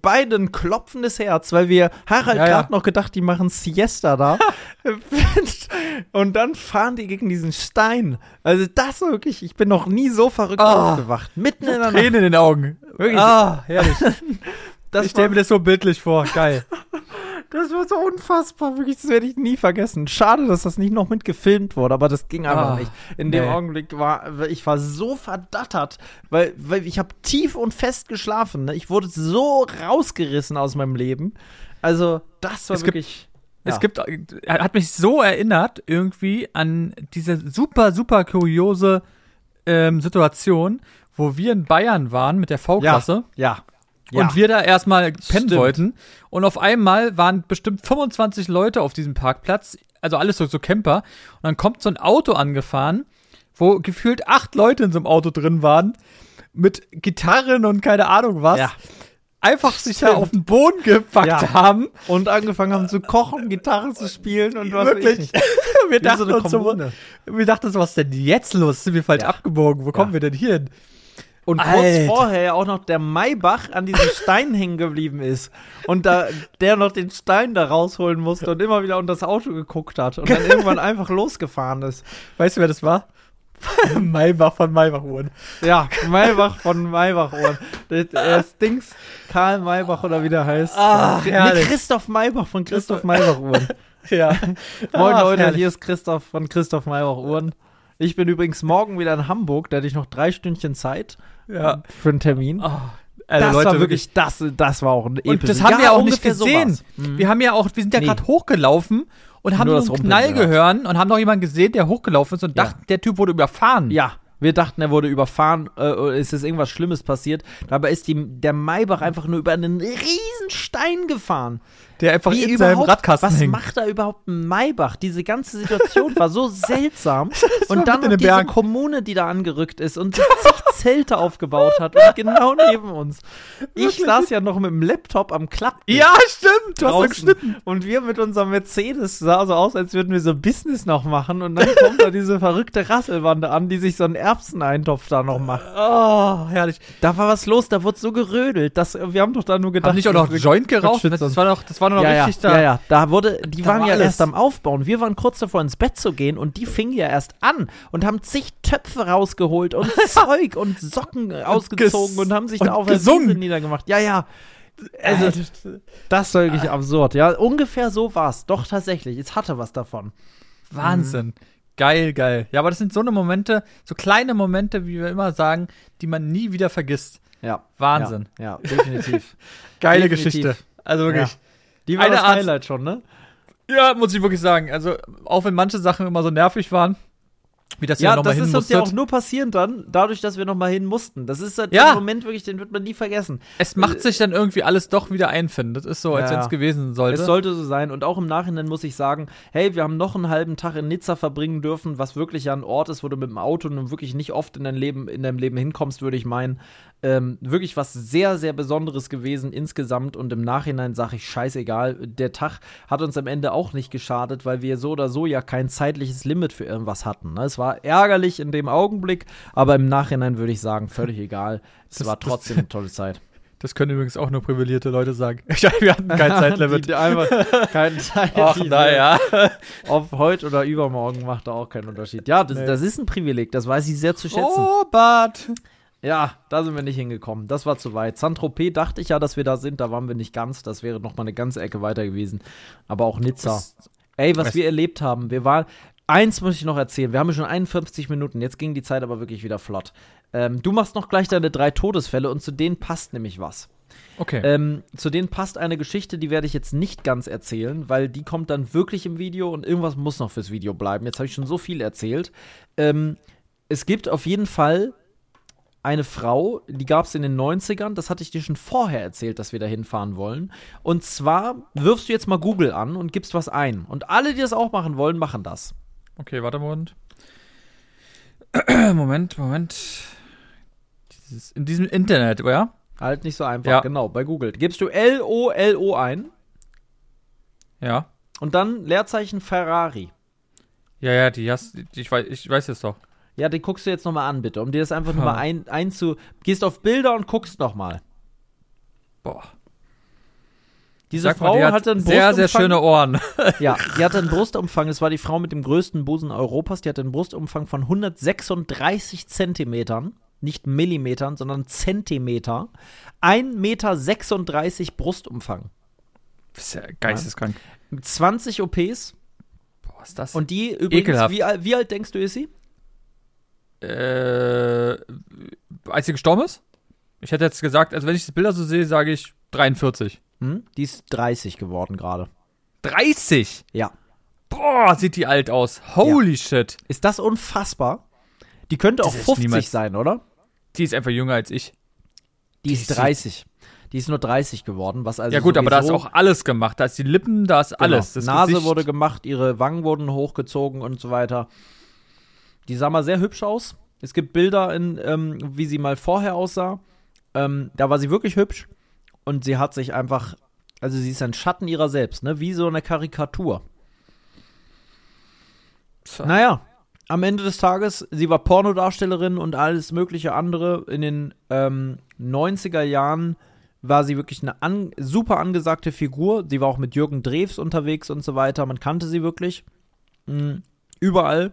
beide ein klopfendes Herz, weil wir Harald ja, gerade ja. noch gedacht, die machen Siesta da. und dann fahren die gegen diesen Stein. Also das wirklich, ich bin noch nie so verrückt oh, aufgewacht. Mitten in der Tränen Nacht. in den Augen. Wirklich. Ah, herrlich. Das ich stelle mir das so bildlich vor. Geil. Das war so unfassbar, wirklich, das werde ich nie vergessen. Schade, dass das nicht noch mit gefilmt wurde, aber das ging einfach oh, nicht. In nee. dem Augenblick war, ich war so verdattert, weil, weil ich habe tief und fest geschlafen. Ne? Ich wurde so rausgerissen aus meinem Leben. Also, das war es wirklich. Es gibt, hat mich so erinnert irgendwie an diese super, super kuriose ähm, Situation, wo wir in Bayern waren mit der V-Klasse. Ja, ja. Ja. Und wir da erstmal pennen Stimmt. wollten. Und auf einmal waren bestimmt 25 Leute auf diesem Parkplatz, also alles so, so Camper. Und dann kommt so ein Auto angefahren, wo gefühlt acht Leute in so einem Auto drin waren, mit Gitarren und keine Ahnung was. Ja. Einfach sich da auf den Boden gepackt ja. haben. Und angefangen haben zu kochen, Gitarre zu spielen und was Wirklich. wir, dachten so uns so, wir dachten so, was ist denn jetzt los? Sind wir falsch ja. abgebogen? Wo kommen wir denn hier hin? Und kurz Alter. vorher ja auch noch der Maybach an diesem Stein hängen geblieben ist. Und kurz vorher auch noch der Maybach an diesem Stein hängen geblieben ist. Und da der noch den Stein da rausholen musste und immer wieder unter das Auto geguckt hat und dann irgendwann einfach losgefahren ist. Weißt du, wer das war? Maybach von Maybach Uhren. Ja, Maybach von Maybach Uhren. Das, Dings Karl Maybach oder wie der heißt. Ach, nee. Christoph Maybach von Christoph Maybach Uhren. Ja. Moin Ach, Leute, herrlich. hier ist Christoph von Christoph Maybach Uhren. Ich bin übrigens morgen wieder in Hamburg, da hatte ich noch drei Stündchen Zeit Ja. für einen Termin. Oh, also das Leute, war wirklich, das, das war auch ein Und episches. das haben wir ja auch nicht gesehen. Mhm. Wir haben ja auch, wir sind ja Nee. gerade hochgelaufen und haben Nur das einen Knall gehört. und haben noch jemanden gesehen, der hochgelaufen ist und Ja. dachten, der Typ wurde überfahren. Ja, wir dachten, er wurde überfahren, äh, es ist irgendwas Schlimmes passiert. Dabei ist die, der Maybach einfach nur über einen riesen Stein gefahren. Der einfach Wie in seinem Radkasten was hängt. macht da überhaupt ein Maybach? Diese ganze Situation war so seltsam. und dann noch diese. Kommune, die da angerückt ist und sich Zelte aufgebaut hat und genau neben uns. Ich saß ja noch mit dem Laptop am Klapptisch. Ja, stimmt. Du hast geschnitten. Und wir mit unserem Mercedes sah so aus, als würden wir so Business noch machen. Und dann kommt da diese verrückte Rasselwande an, die sich so einen Erbseneintopf da noch macht. Oh, herrlich. Da war was los, da wurde so gerödelt. Das, wir haben doch da nur gedacht. Haben nicht auch noch Joint geraucht? Das war doch, das war doch noch ja, ja, richtig da. ja, ja, da wurde, die Da waren war ja alles. erst am Aufbauen. Wir waren kurz davor ins Bett zu gehen und die fingen ja erst an und haben zig Töpfe rausgeholt und Zeug und Socken ausgezogen und haben sich und da auf der gesungen. Wiese niedergemacht. Ja, ja. Also, das war wirklich absurd. Ja, ungefähr so war's. Doch, tatsächlich. Es hatte was davon. Wahnsinn. Geil, geil. Ja, aber das sind so eine Momente, so kleine Momente, wie wir immer sagen, die man nie wieder vergisst. Ja. Wahnsinn. Ja, ja definitiv. Geile Definitiv. Geschichte. Also wirklich. Die war Eine das Art- Highlight schon, ne? Ja. muss ich wirklich sagen. Also, auch wenn manche Sachen immer so nervig waren, wie das ja, Ja, nochmal das hin ist uns ja auch nur passieren dann, dadurch, dass wir noch mal hin mussten. Das ist halt Ja. der Moment wirklich, den wird man nie vergessen. Es macht sich dann irgendwie alles doch wieder einfinden. Das ist so, als Ja. wenn es gewesen sollte. Es sollte so sein. Und auch im Nachhinein muss ich sagen, hey, wir haben noch einen halben Tag in Nizza verbringen dürfen, was wirklich ja ein Ort ist, wo du mit dem Auto nun wirklich nicht oft in dein Leben, in deinem Leben hinkommst, würde ich meinen. Ähm, wirklich was sehr, sehr Besonderes gewesen insgesamt. Und im Nachhinein sage ich, scheißegal, der Tag hat uns am Ende auch nicht geschadet, weil wir so oder so ja kein zeitliches Limit für irgendwas hatten. Ne? Es war ärgerlich in dem Augenblick, aber im Nachhinein würde ich sagen, völlig egal. Es Das- war das- trotzdem eine tolle Zeit. das können übrigens auch nur privilegierte Leute sagen. Wir hatten kein Zeitlimit. Die, einfach kein Zeitlimit. Ach, naja. Ob heute oder übermorgen macht da auch keinen Unterschied. Ja, das, Nee. das ist ein Privileg, das weiß ich sehr zu schätzen. Oh, Bart. Ja, da sind wir nicht hingekommen. Das war zu weit. Saint-Tropez dachte ich ja, dass wir da sind, da waren wir nicht ganz. Das wäre noch mal eine ganze Ecke weiter gewesen. Aber auch Nizza. Das- Ey, was- wir erlebt haben, wir waren. Eins muss ich noch erzählen. Wir haben schon 51 Minuten. Jetzt ging die Zeit aber wirklich wieder flott. Ähm, du machst noch gleich deine drei Todesfälle und zu denen passt nämlich was. Okay. Ähm, zu denen passt eine Geschichte, die werde ich jetzt nicht ganz erzählen, weil die kommt dann wirklich im Video und irgendwas muss noch fürs Video bleiben. Jetzt habe ich schon so viel erzählt. Ähm, es gibt auf jeden Fall eine Frau, die gab es in den 90ern, das hatte ich dir schon vorher erzählt, dass wir da hinfahren wollen. Und zwar wirfst du jetzt mal Google an und gibst was ein. Und alle, die das auch machen wollen, machen das. Okay, warte Moment. Moment, Moment. Dieses, in diesem Internet, oder? Halt nicht so einfach, Ja. genau, bei Google. Gibst du L-O-L-O ein Ja. und dann Leerzeichen Ferrari. Ja, ja, die hast, die, ich weiß, ich weiß es doch. Ja, den guckst du jetzt nochmal an, bitte, um dir das einfach nur Ha. mal ein, einzu. Gehst auf Bilder und guckst nochmal. Boah. Diese Sag mal, Frau die hat hatte einen sehr, sehr Brustumfang- schöne Ohren. Ja, die hatte einen Brustumfang. Es war die Frau mit dem größten Busen Europas. Die hatte einen Brustumfang von 136 Zentimetern. Nicht Millimetern, sondern Zentimeter. 1,36 Meter Brustumfang. Das ist ja geisteskrank. Mit 20 OPs. Boah, was ist das? Und die übrigens, Ekelhaft. wie, wie alt denkst du, ist sie? äh, als sie gestorben ist? Ich hätte jetzt gesagt, also wenn ich die Bilder so sehe, sage ich 43. Hm? Die ist 30 geworden gerade. 30? Ja. Boah, sieht die alt aus. Holy shit. Ist das unfassbar? Die könnte Das auch ist 50 niemals- sein, oder? Die ist einfach jünger als ich. Die Die ist sieht- 30. Die ist nur 30 geworden, was also ja gut, aber da ist auch alles gemacht. Da ist die Lippen, da ist Genau. alles. Das Nase Gesicht. wurde gemacht, ihre Wangen wurden hochgezogen und so weiter. Die sah mal sehr hübsch aus. Es gibt Bilder, in, ähm, wie sie mal vorher aussah. Ähm, da war sie wirklich hübsch. Und sie hat sich einfach, also sie ist ein Schatten ihrer selbst, ne? Wie so eine Karikatur. Tja. Naja, am Ende des Tages, sie war Pornodarstellerin und alles mögliche andere. In den ähm, 90er Jahren war sie wirklich eine an, super angesagte Figur. Sie war auch mit Jürgen Drews unterwegs und so weiter. Man kannte sie wirklich. Mhm. Überall.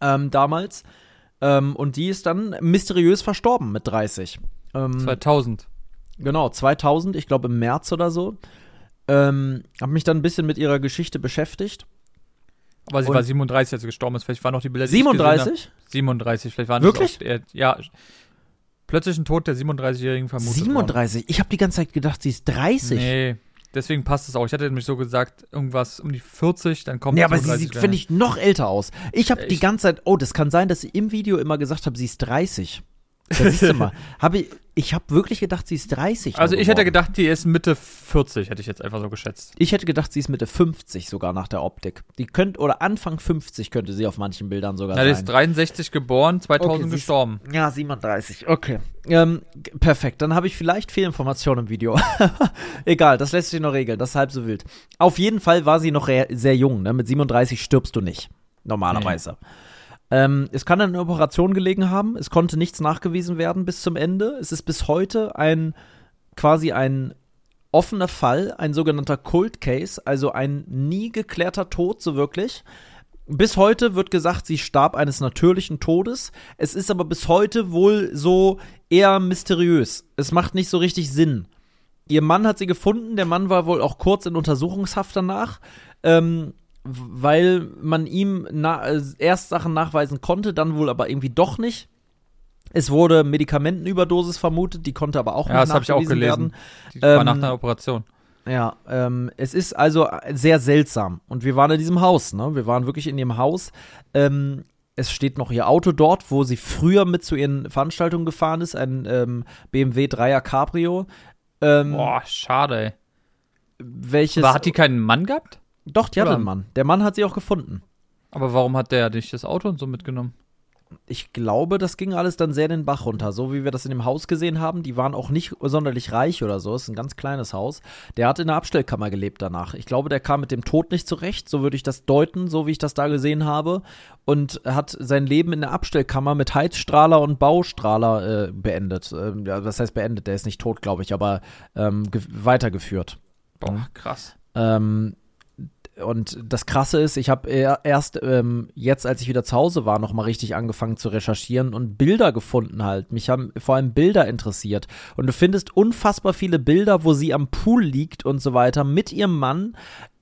Ähm, damals. Ähm, und die ist dann mysteriös verstorben mit 30. Ähm, 2000. Genau, 2000, ich glaube im März oder so. Ähm, habe mich dann ein bisschen mit ihrer Geschichte beschäftigt. Aber sie Und- war 37, als sie gestorben ist. Vielleicht waren noch die Bilder, die ich gesehen 37? habe. 37, vielleicht waren Wirklich? das auch, ja. Plötzlich ein Tod der 37-Jährigen vermutet worden. 37? Ich habe die ganze Zeit gedacht, sie ist 30. Nee, deswegen passt es auch. Ich hatte nämlich so gesagt, irgendwas um die 40, dann kommt Nee, aber sie 37 sieht, finde ich, noch älter aus. Ich habe die ganze Zeit, oh, das kann sein, dass ich im Video immer gesagt habe, sie ist 30. Da siehst du mal. Hab ich ich habe wirklich gedacht, sie ist 30. Also ich hätte gedacht, die ist Mitte 40, hätte ich jetzt einfach so geschätzt. Ich hätte gedacht, sie ist Mitte 50 sogar nach der Optik. Die könnte, oder Anfang 50 könnte sie auf manchen Bildern sogar Ja, die sein. ist 63 geboren, 2000 Okay, sie ist- gestorben. Ja, 37. Okay. Ähm, perfekt. Dann habe ich vielleicht Fehlinformationen im Video. Egal, das lässt sich noch regeln. Das ist halb so wild. Auf jeden Fall war sie noch sehr jung. Ne? Mit 37 stirbst du nicht. Normalerweise. Ähm, es kann an Operation gelegen haben. Es konnte nichts nachgewiesen werden bis zum Ende. Es ist bis heute ein quasi ein offener Fall, ein sogenannter Cold Case, also ein nie geklärter Tod, so wirklich. Bis heute wird gesagt, sie starb eines natürlichen Todes. Es ist aber bis heute wohl so eher mysteriös. Es macht nicht so richtig Sinn. Ihr Mann hat sie gefunden. Der Mann war wohl auch kurz in Untersuchungshaft danach, ähm, weil man ihm na äh, erst Sachen nachweisen konnte, dann wohl aber irgendwie doch nicht. Es wurde Medikamentenüberdosis vermutet, die konnte aber auch Ja, nicht das habe ich auch gelesen. werden. Die war Ähm, nach einer Operation. Ja, ähm, es ist also sehr seltsam. Und wir waren in diesem Haus, ne? Wir waren wirklich in ihrem Haus. Ähm, es steht noch ihr Auto dort, wo sie früher mit zu ihren Veranstaltungen gefahren ist, ein ähm, BMW 3er Cabrio. Ähm, Boah, schade, ey. welches. Aber hat die keinen Mann gehabt? Doch, die hatte Oder- einen Mann. Der Mann hat sie auch gefunden. Aber warum hat der nicht das Auto und so mitgenommen? Ich glaube, das ging alles dann sehr den Bach runter, so wie wir das in dem Haus gesehen haben. Die waren auch nicht sonderlich reich oder so. Es ist ein ganz kleines Haus. Der hat in einer Abstellkammer gelebt danach. Ich glaube, der kam mit dem Tod nicht zurecht, so würde ich das deuten, so wie ich das da gesehen habe. Und hat sein Leben in der Abstellkammer mit Heizstrahler und Baustrahler äh, beendet. Ähm, das heißt beendet, der ist nicht tot, glaube ich, aber ähm, ge- weitergeführt. Boah, krass. Ähm, und das Krasse ist, ich habe erst ähm, jetzt, als ich wieder zu Hause war, noch mal richtig angefangen zu recherchieren und Bilder gefunden halt. Mich haben vor allem Bilder interessiert. Und du findest unfassbar viele Bilder, wo sie am Pool liegt und so weiter, mit ihrem Mann,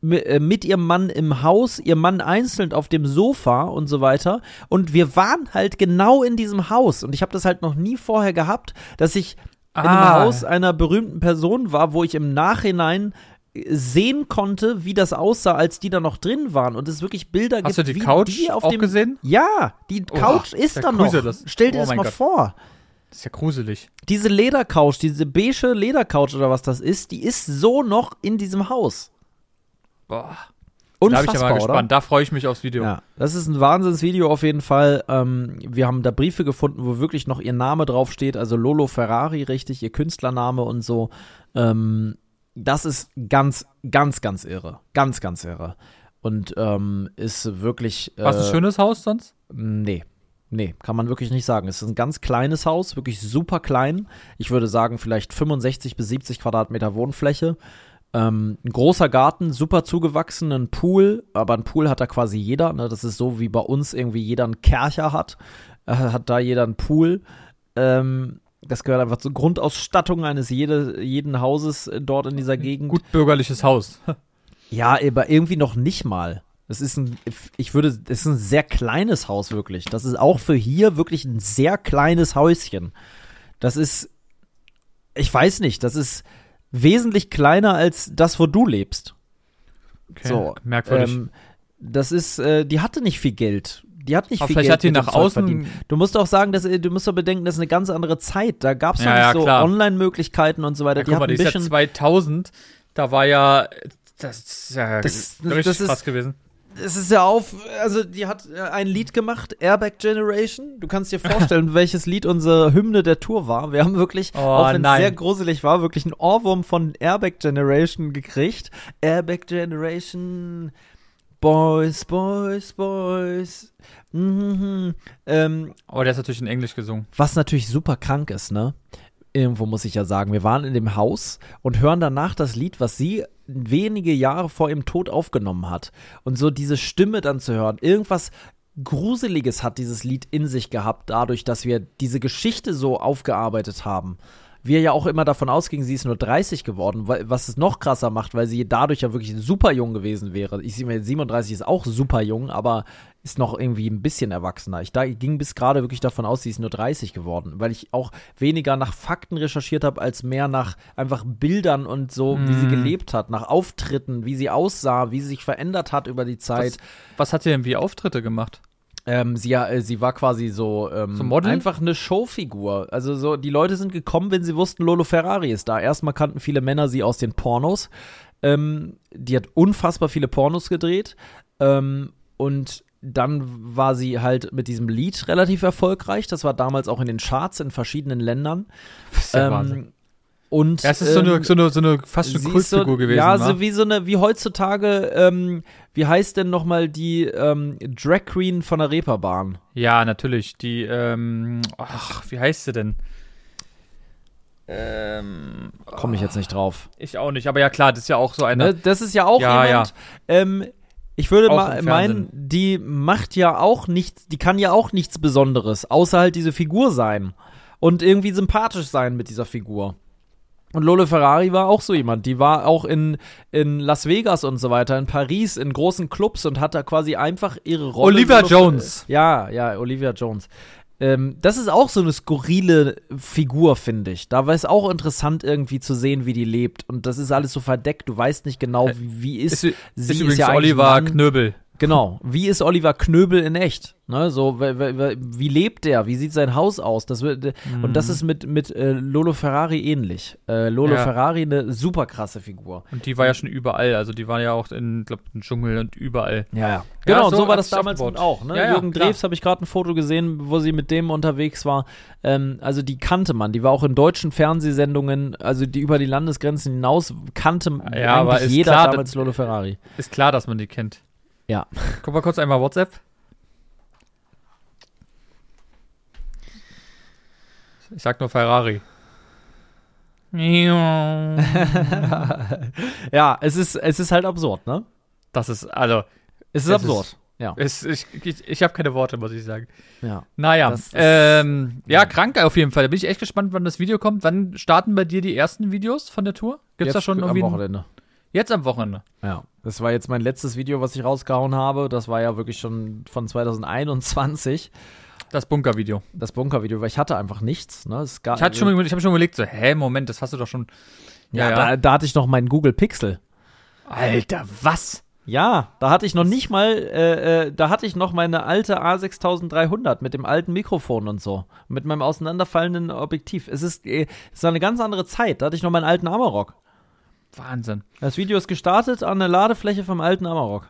äh, mit ihrem Mann im Haus, ihr Mann einzeln auf dem Sofa und so weiter. Und wir waren halt genau in diesem Haus. Und ich habe das halt noch nie vorher gehabt, dass ich in einem Ah. Haus einer berühmten Person war, wo ich im Nachhinein sehen konnte, wie das aussah, als die da noch drin waren und es wirklich Bilder Hast gibt, du die wie Couch die auf auch dem gesehen? Ja, die Oha, Couch ist da noch. gruselig. Stell dir Oh das mal Gott. vor. Das ist ja gruselig. Diese Ledercouch, diese beige Ledercouch oder was das ist, die ist so noch in diesem Haus. Boah. Da bin ich Unfassbar, ja mal oder? gespannt. Da freue ich mich aufs Video. Ja, das ist ein Wahnsinnsvideo auf jeden Fall. Ähm, wir haben da Briefe gefunden, wo wirklich noch ihr Name draufsteht, also Lolo Ferrari, richtig, ihr Künstlername und so. Ähm, das ist ganz, ganz, ganz irre. Ganz, ganz irre. Und ähm, ist wirklich. Äh, War es ein schönes Haus sonst? Nee. Nee, kann man wirklich nicht sagen. Es ist ein ganz kleines Haus, wirklich super klein. Ich würde sagen, vielleicht 65 bis 70 Quadratmeter Wohnfläche. Ähm, ein großer Garten, super zugewachsen, ein Pool, aber ein Pool hat da quasi jeder. Ne? Das ist so, wie bei uns irgendwie jeder einen Kercher hat, äh, hat da jeder einen Pool. Ähm, das gehört einfach zur Grundausstattung eines jede, jeden Hauses äh, dort in dieser Gegend. Gut bürgerliches Haus. Ja, aber irgendwie noch nicht mal. Es ist ein, ich würde, es ist ein sehr kleines Haus wirklich. Das ist auch für hier wirklich ein sehr kleines Häuschen. Das ist, ich weiß nicht, das ist wesentlich kleiner als das, wo du lebst. Okay, So, merkwürdig. Ähm, das ist, äh, die hatte nicht viel Geld. Die hat nicht Aber viel vielleicht Geld hat die nach außen. verdient. Du musst auch sagen, dass, äh, du musst doch bedenken, das ist eine ganz andere Zeit. Da gab es Ja, noch nicht ja, so. Online-Möglichkeiten und so weiter. Ja, die guck mal, die ist ja bisschen 2000. Da war ja. Das ist ja Das- richtig das ist- krass gewesen. es ist ja auf, also die hat äh, ein Lied gemacht, Airbag Generation. Du kannst dir vorstellen, welches Lied unsere Hymne der Tour war. Wir haben wirklich, Oh, auch wenn es sehr gruselig war, wirklich einen Ohrwurm von Airbag Generation gekriegt. Airbag Generation. Boys, Boys, Boys. Mhm. Ähm, Aber der ist natürlich in Englisch gesungen. was natürlich super krank ist, ne? Irgendwo muss ich ja sagen, wir waren in dem Haus und hören danach das Lied, was sie wenige Jahre vor ihrem Tod aufgenommen hat. Und so diese Stimme dann zu hören, irgendwas Gruseliges hat dieses Lied in sich gehabt, dadurch, dass wir diese Geschichte so aufgearbeitet haben. Wir ja auch immer davon ausgingen, sie ist nur 30 geworden, was es noch krasser macht, weil sie dadurch ja wirklich super jung gewesen wäre. Ich sehe mir 37 ist auch super jung, aber ist noch irgendwie ein bisschen erwachsener. Ich da, ging bis gerade wirklich davon aus, sie ist nur 30 geworden, weil ich auch weniger nach Fakten recherchiert habe, als mehr nach einfach Bildern und so, wie sie Mm. gelebt hat, nach Auftritten, wie sie aussah, wie sie sich verändert hat über die Zeit. Was, was hat sie denn wie Auftritte gemacht? Ähm, sie, ja, äh, sie war quasi so, ähm, So einfach eine Showfigur. Also so, die Leute sind gekommen, wenn sie wussten, Lolo Ferrari ist da. Erstmal kannten viele Männer sie aus den Pornos. Ähm, die hat unfassbar viele Pornos gedreht. Ähm, und dann war sie halt mit diesem Lied relativ erfolgreich. Das war damals auch in den Charts in verschiedenen Ländern. Das ist ja Ähm, Wahnsinn. Und Ja, es ist so, ähm, eine, so, eine, so eine fast ist Kultfigur so, gewesen. Ja, wa? so wie so eine, wie heutzutage, ähm, wie heißt denn nochmal die ähm, Drag Queen von der Reeperbahn? ja, natürlich. Die, ähm, ach, wie heißt sie denn? Ähm, Komme ich jetzt nicht drauf. ich auch nicht, aber ja klar, das ist ja auch so eine. Ne? Das ist ja auch Ja, jemand, Ähm, ich würde mal meinen, die macht ja auch nichts, die kann ja auch nichts Besonderes, außer halt diese Figur sein. Und irgendwie sympathisch sein mit dieser Figur. Und Lolo Ferrari war auch so jemand. Die war auch in, in Las Vegas und so weiter, in Paris, in großen Clubs und hat da quasi einfach ihre Rolle. Olivia Lolo- Jones. Ja, ja, Olivia Jones. Ähm, das ist auch so eine skurrile Figur, finde ich. Da war es auch interessant, irgendwie zu sehen, wie die lebt. Und das ist alles so verdeckt. Du weißt nicht genau, Äh, wie, wie ist, ist, sie ist übrigens ja Oliver. Knöbel. Genau. Wie ist Oliver Knöbel in echt? Ne, so, wie lebt der? Wie sieht sein Haus aus? Das wird, Und das ist mit, mit äh, Lolo Ferrari ähnlich. Äh, Lolo Ja. Ferrari eine super krasse Figur. Und die war ja schon überall. Also die war ja auch in, glaub, im Dschungel und überall. Ja, ja. Genau, so so, war das damals auch. Ne? Ja, ja, Jürgen. Drews habe ich gerade ein Foto gesehen, wo sie mit dem unterwegs war. Ähm, also die kannte man. Die war auch in deutschen Fernsehsendungen, also die über die Landesgrenzen hinaus kannte Ja, eigentlich jeder klar, damals Lolo Ferrari. Ist klar, dass man die kennt. Ja. Guck mal kurz einmal WhatsApp. Ich sag nur Ferrari. ja, es ist, es ist halt absurd, ne? Das ist, also, Es ist Es absurd. ist- ja. es, ich, ich, ich habe keine Worte, muss ich sagen. ja. Naja, Das ist- ähm, ja, ja. krank auf jeden Fall. Da bin ich echt gespannt, wann das Video kommt. Wann starten bei dir die ersten Videos von der Tour? Gibt's da Jetzt schon am irgendwie? ein- Wochenende. Jetzt am Wochenende. Ja, das war jetzt mein letztes Video, was ich rausgehauen habe. Das war ja wirklich schon von 2021, Das Bunker-Video. das Bunker-Video, weil ich hatte einfach nichts. Ne? Es gab, Ich hatte schon, ich habe schon überlegt, so, hä, Moment, das hast du doch schon. ja, Da, da hatte ich noch meinen Google Pixel. Alter, was? Ja, da hatte ich noch nicht mal, äh, äh, da hatte ich noch meine alte A6300 mit dem alten Mikrofon und so. Mit meinem auseinanderfallenden Objektiv. Es ist, äh, es war eine ganz andere Zeit. Da hatte ich noch meinen alten Amarok. Wahnsinn. Das Video ist gestartet an der Ladefläche vom alten Amarok.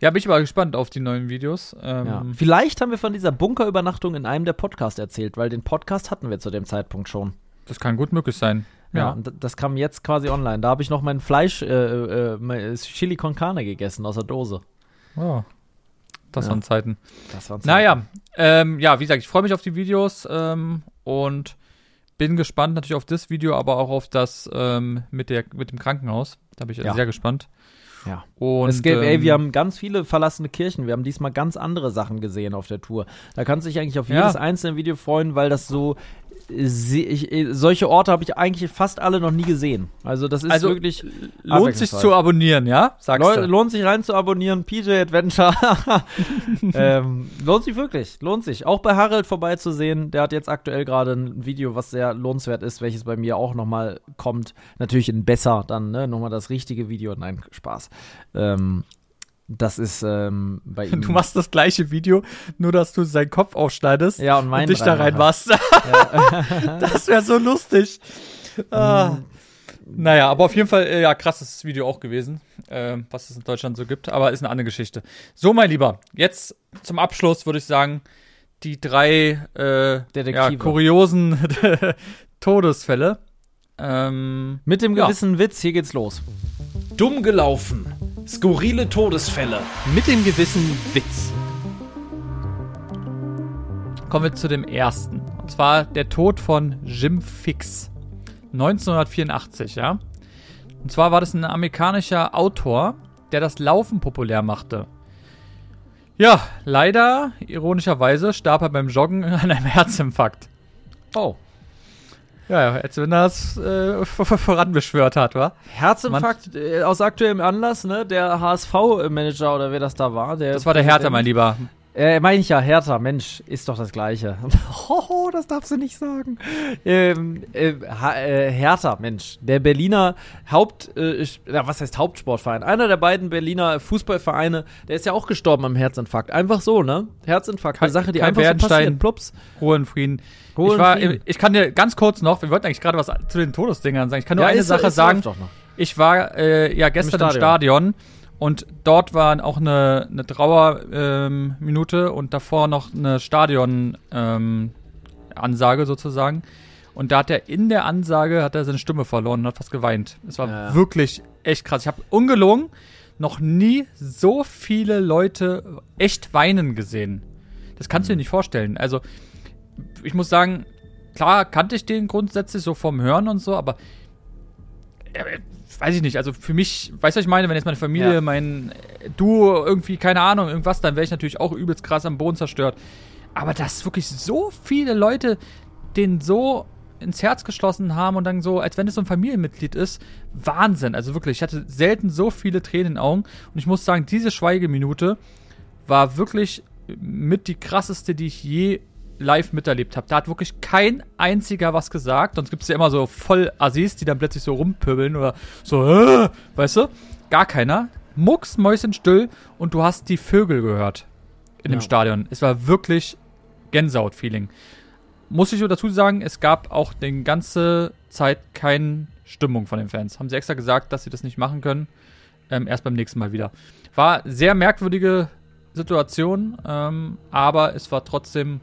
Ja, bin ich aber gespannt auf die neuen Videos. Ähm, Ja. Vielleicht haben wir von dieser Bunkerübernachtung in einem der Podcasts erzählt, weil den Podcast hatten wir zu dem Zeitpunkt schon. Das kann gut möglich sein. Ja, Ja. das kam jetzt quasi online. Da habe ich noch mein Fleisch, äh, äh, mein Chili con Carne gegessen aus der Dose. Oh. Das Ja. waren Zeiten. Das war Naja, ähm, ja, wie gesagt, ich freue mich auf die Videos ähm, und bin gespannt natürlich auf das Video, aber auch auf das ähm, mit, der, mit dem Krankenhaus. Da bin ich Ja. sehr gespannt. Ja. Und, es gibt, ey, ähm, wir haben ganz viele verlassene Kirchen. Wir haben diesmal ganz andere Sachen gesehen auf der Tour. Da kannst du dich eigentlich auf Ja. jedes einzelne Video freuen, weil das so. Äh, Ich, äh, solche Orte habe ich eigentlich fast alle noch nie gesehen. Also, das ist Also, wirklich. lohnt sich zu abonnieren, ja? Sagst Leu- du. lohnt sich rein zu abonnieren, PJ Adventure. ähm, lohnt sich wirklich, lohnt sich. Auch bei Harald vorbeizusehen. Der hat jetzt aktuell gerade ein Video, was sehr lohnenswert ist, welches bei mir auch nochmal kommt. Natürlich in besser dann, ne? Nochmal das richtige Video. Nein, Spaß. Ähm, das ist ähm, bei ihm. Du machst das gleiche Video, nur dass du seinen Kopf aufschneidest ja, und, und dich da rein reinmachst. machst. das wäre so lustig. Ah. Mhm. Naja, aber auf jeden Fall, äh, ja, krasses Video auch gewesen, ähm, was es in Deutschland so gibt, aber ist eine andere Geschichte. So, mein Lieber, jetzt zum Abschluss würde ich sagen, die drei äh, ja, kuriosen Todesfälle. Ähm, Mit dem Ja. gewissen Witz, hier geht's los. Dumm gelaufen. Skurrile Todesfälle. Mit dem gewissen Witz. Kommen wir zu dem ersten. Und zwar der Tod von Jim Fix. 1984, ja. Und zwar war das ein amerikanischer Autor, der das Laufen populär machte. Ja, leider, ironischerweise, starb er beim Joggen an einem Herzinfarkt. Oh. Ja, als wenn er es äh, voranbeschwört hat, wa? Herzinfarkt äh, aus aktuellem Anlass, ne? Der HSV-Manager oder wer das da war. Der Das war der Hertha, mein Lieber. Äh, meine ich ja, Hertha, Mensch, ist doch das Gleiche. Hoho, das darfst du nicht sagen. Ähm, äh, äh, Hertha, Mensch, der Berliner Haupt, äh, was heißt Hauptsportverein? Einer der beiden Berliner Fußballvereine, der ist ja auch gestorben am Herzinfarkt. Einfach so, ne? Herzinfarkt, eine Sache, die kein einfach so passiert. Plups. Ruhe in Frieden. Ruhe ich, war, ich kann dir ganz kurz noch, wir wollten eigentlich gerade was zu den Todesdingern sagen. Ich kann nur Ja, eine ist- Sache ist- sagen. Ich war äh, ja gestern im Stadion. Stadion. und dort war auch eine, eine Trauerminute ähm, und davor noch eine Stadion-Ansage ähm, sozusagen. Und da hat er in der Ansage hat er seine Stimme verloren und hat fast geweint. Es war Ja. wirklich echt krass. Ich habe ungelogen noch nie so viele Leute echt weinen gesehen. Das kannst du dir nicht vorstellen. Also ich muss sagen, klar kannte ich den grundsätzlich so vom Hören und so, aber äh, weiß ich nicht, also für mich, weißt du, was ich meine, wenn jetzt meine Familie, Ja. mein äh, du irgendwie, keine Ahnung, irgendwas, dann wäre ich natürlich auch übelst krass am Boden zerstört. Aber dass wirklich so viele Leute den so ins Herz geschlossen haben und dann so, als wenn es so ein Familienmitglied ist, Wahnsinn. Also wirklich, ich hatte selten so viele Tränen in den Augen und ich muss sagen, diese Schweigeminute war wirklich mit die krasseste, die ich je live miterlebt habe. Da hat wirklich kein einziger was gesagt. Sonst gibt es ja immer so voll Assis, die dann plötzlich so rumpöbeln oder so, äh, weißt du? Gar keiner. Mucks, Mäuschenstill und du hast die Vögel gehört in dem Ja. Stadion. Es war wirklich Gänsehaut-Feeling. Muss ich so dazu sagen, es gab auch die ganze Zeit keine Stimmung von den Fans. Haben sie extra gesagt, dass sie das nicht machen können. Ähm, erst beim nächsten Mal wieder. War sehr merkwürdige Situation, ähm, aber es war trotzdem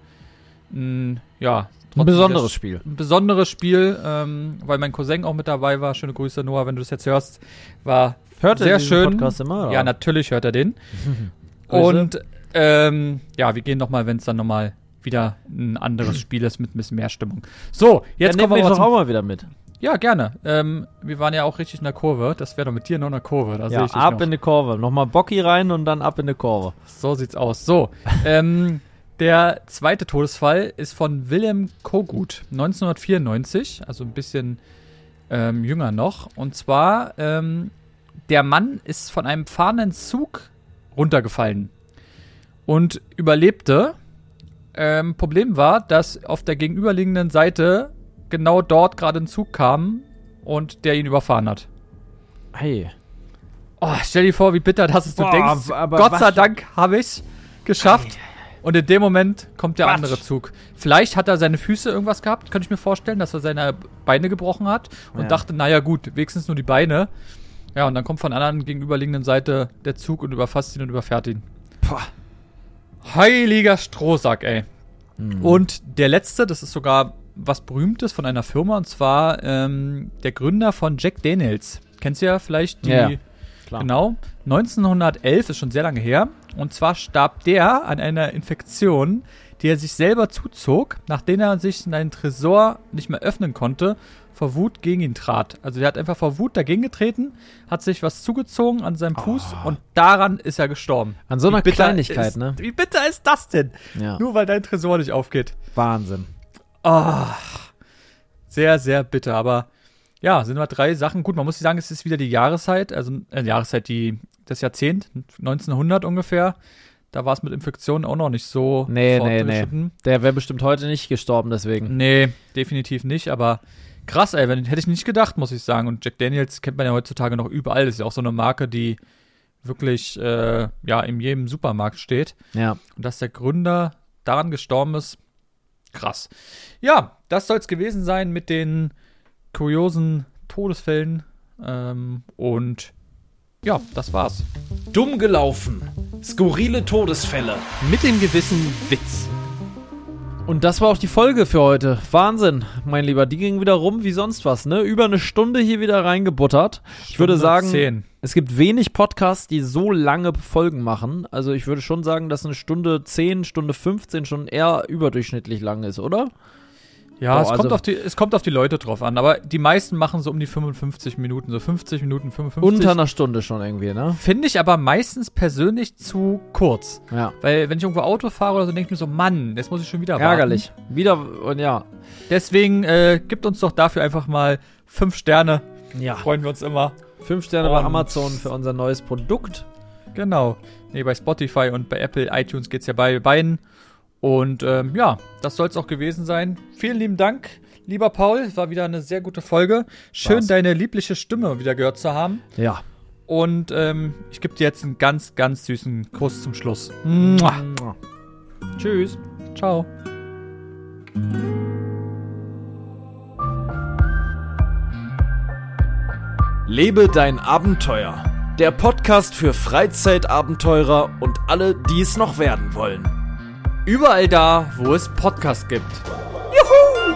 ein, ja, Ein besonderes Spiel. ein besonderes Spiel, ähm, weil mein Cousin auch mit dabei war. Schöne Grüße, Noah, wenn du das jetzt hörst. War Hört sehr schön. Podcast immer? Ja, natürlich hört er den. Und ähm, ja, wir gehen nochmal, wenn es dann nochmal wieder ein anderes Spiel ist mit ein bisschen mehr Stimmung. So, jetzt ja, kommen nehmen wir doch auch mal wieder mit. Ja, gerne. Ähm, wir waren ja auch richtig in der Kurve. Das wäre doch mit dir noch in der Kurve. Da Ja, ab noch. in die Kurve. Nochmal Bocki rein und dann ab in die Kurve. So sieht's aus. So, ähm, der zweite Todesfall ist von Willem Kogut, 1994, also ein bisschen ähm, jünger noch. Und zwar, ähm, der Mann ist von einem fahrenden Zug runtergefallen und überlebte. Ähm, Problem war, dass auf der gegenüberliegenden Seite genau dort gerade ein Zug kam und der ihn überfahren hat. Hey. Oh, stell dir vor, wie bitter das ist. Du Boah, denkst, aber Gott sei Dank habe ich's geschafft. Und in dem Moment kommt der Quatsch. andere Zug. Vielleicht hat er seine Füße irgendwas gehabt, könnte ich mir vorstellen, dass er seine Beine gebrochen hat und Ja. dachte, naja gut, wenigstens nur die Beine. Ja, und dann kommt von der anderen gegenüberliegenden Seite der Zug und überfasst ihn und überfährt ihn. Boah. Heiliger Strohsack, ey. Mhm. Und der letzte, das ist sogar was Berühmtes von einer Firma, und zwar ähm, der Gründer von Jack Daniels. Kennst du ja vielleicht die Ja, klar. Genau. 1911 ist schon sehr lange her. Und zwar starb der an einer Infektion, die er sich selber zuzog, nachdem er sich seinen Tresor nicht mehr öffnen konnte, vor Wut gegen ihn trat. Also der hat einfach vor Wut dagegen getreten, hat sich was zugezogen an seinem Fuß und daran ist er gestorben. An so einer Kleinigkeit, ist, ne? Wie bitter ist das denn? Ja. Nur weil dein Tresor nicht aufgeht. Wahnsinn. Ah, sehr, sehr bitter. Aber ja, sind wir drei Sachen. Gut, man muss sagen, es ist wieder die Jahreszeit, also äh, Jahreszeit, die das Jahrzehnt, 1900 ungefähr. Da war es mit Infektionen auch noch nicht so Nee, nee, nee. Der wäre bestimmt heute nicht gestorben, deswegen. Nee, definitiv nicht, aber krass, ey, wenn, hätte ich nicht gedacht, muss ich sagen. Und Jack Daniels kennt man ja heutzutage noch überall. Das ist ja auch so eine Marke, die wirklich äh, ja in jedem Supermarkt steht. Ja. Und dass der Gründer daran gestorben ist, krass. Ja, das soll es gewesen sein mit den kuriosen Todesfällen. Ähm, und ja, das war's. Dumm gelaufen. Skurrile Todesfälle. Mit dem gewissen Witz. Und das war auch die Folge für heute. Wahnsinn, mein Lieber. Die ging wieder rum wie sonst was, ne? Über eine Stunde hier wieder reingebuttert. Ich würde Stunde sagen, Zehn. Es gibt wenig Podcasts, die so lange Folgen machen. Also ich würde schon sagen, dass eine Stunde 10, Stunde 15 schon eher überdurchschnittlich lang ist, oder? Ja, Boah, es, kommt also- auf die, es kommt auf die Leute drauf an, aber die meisten machen so um die 55 Minuten, so 50 Minuten, 55. Unter einer Stunde schon irgendwie, ne? Finde ich aber meistens persönlich zu kurz. Ja. Weil wenn ich irgendwo Auto fahre oder so, denke ich mir so, Mann, jetzt muss ich schon wieder warten. Ärgerlich. Wieder, und ja. Deswegen äh, gibt uns doch dafür einfach mal fünf Sterne. Ja. Freuen wir uns immer. Fünf Sterne bei Und- Amazon für unser neues Produkt. Genau. Nee, bei Spotify und bei Apple, iTunes geht's ja bei beiden. Und ähm, ja, das soll es auch gewesen sein. Vielen lieben Dank, lieber Paul. Es war wieder eine sehr gute Folge. Schön, War's. deine liebliche Stimme wieder gehört zu haben. Ja. Und ähm, ich gebe dir jetzt einen ganz, ganz süßen Kuss zum Schluss. Mua. Tschüss. Ciao. Lebe dein Abenteuer. Der Podcast für Freizeitabenteurer und alle, die es noch werden wollen. Überall da, wo es Podcasts gibt. Juhu!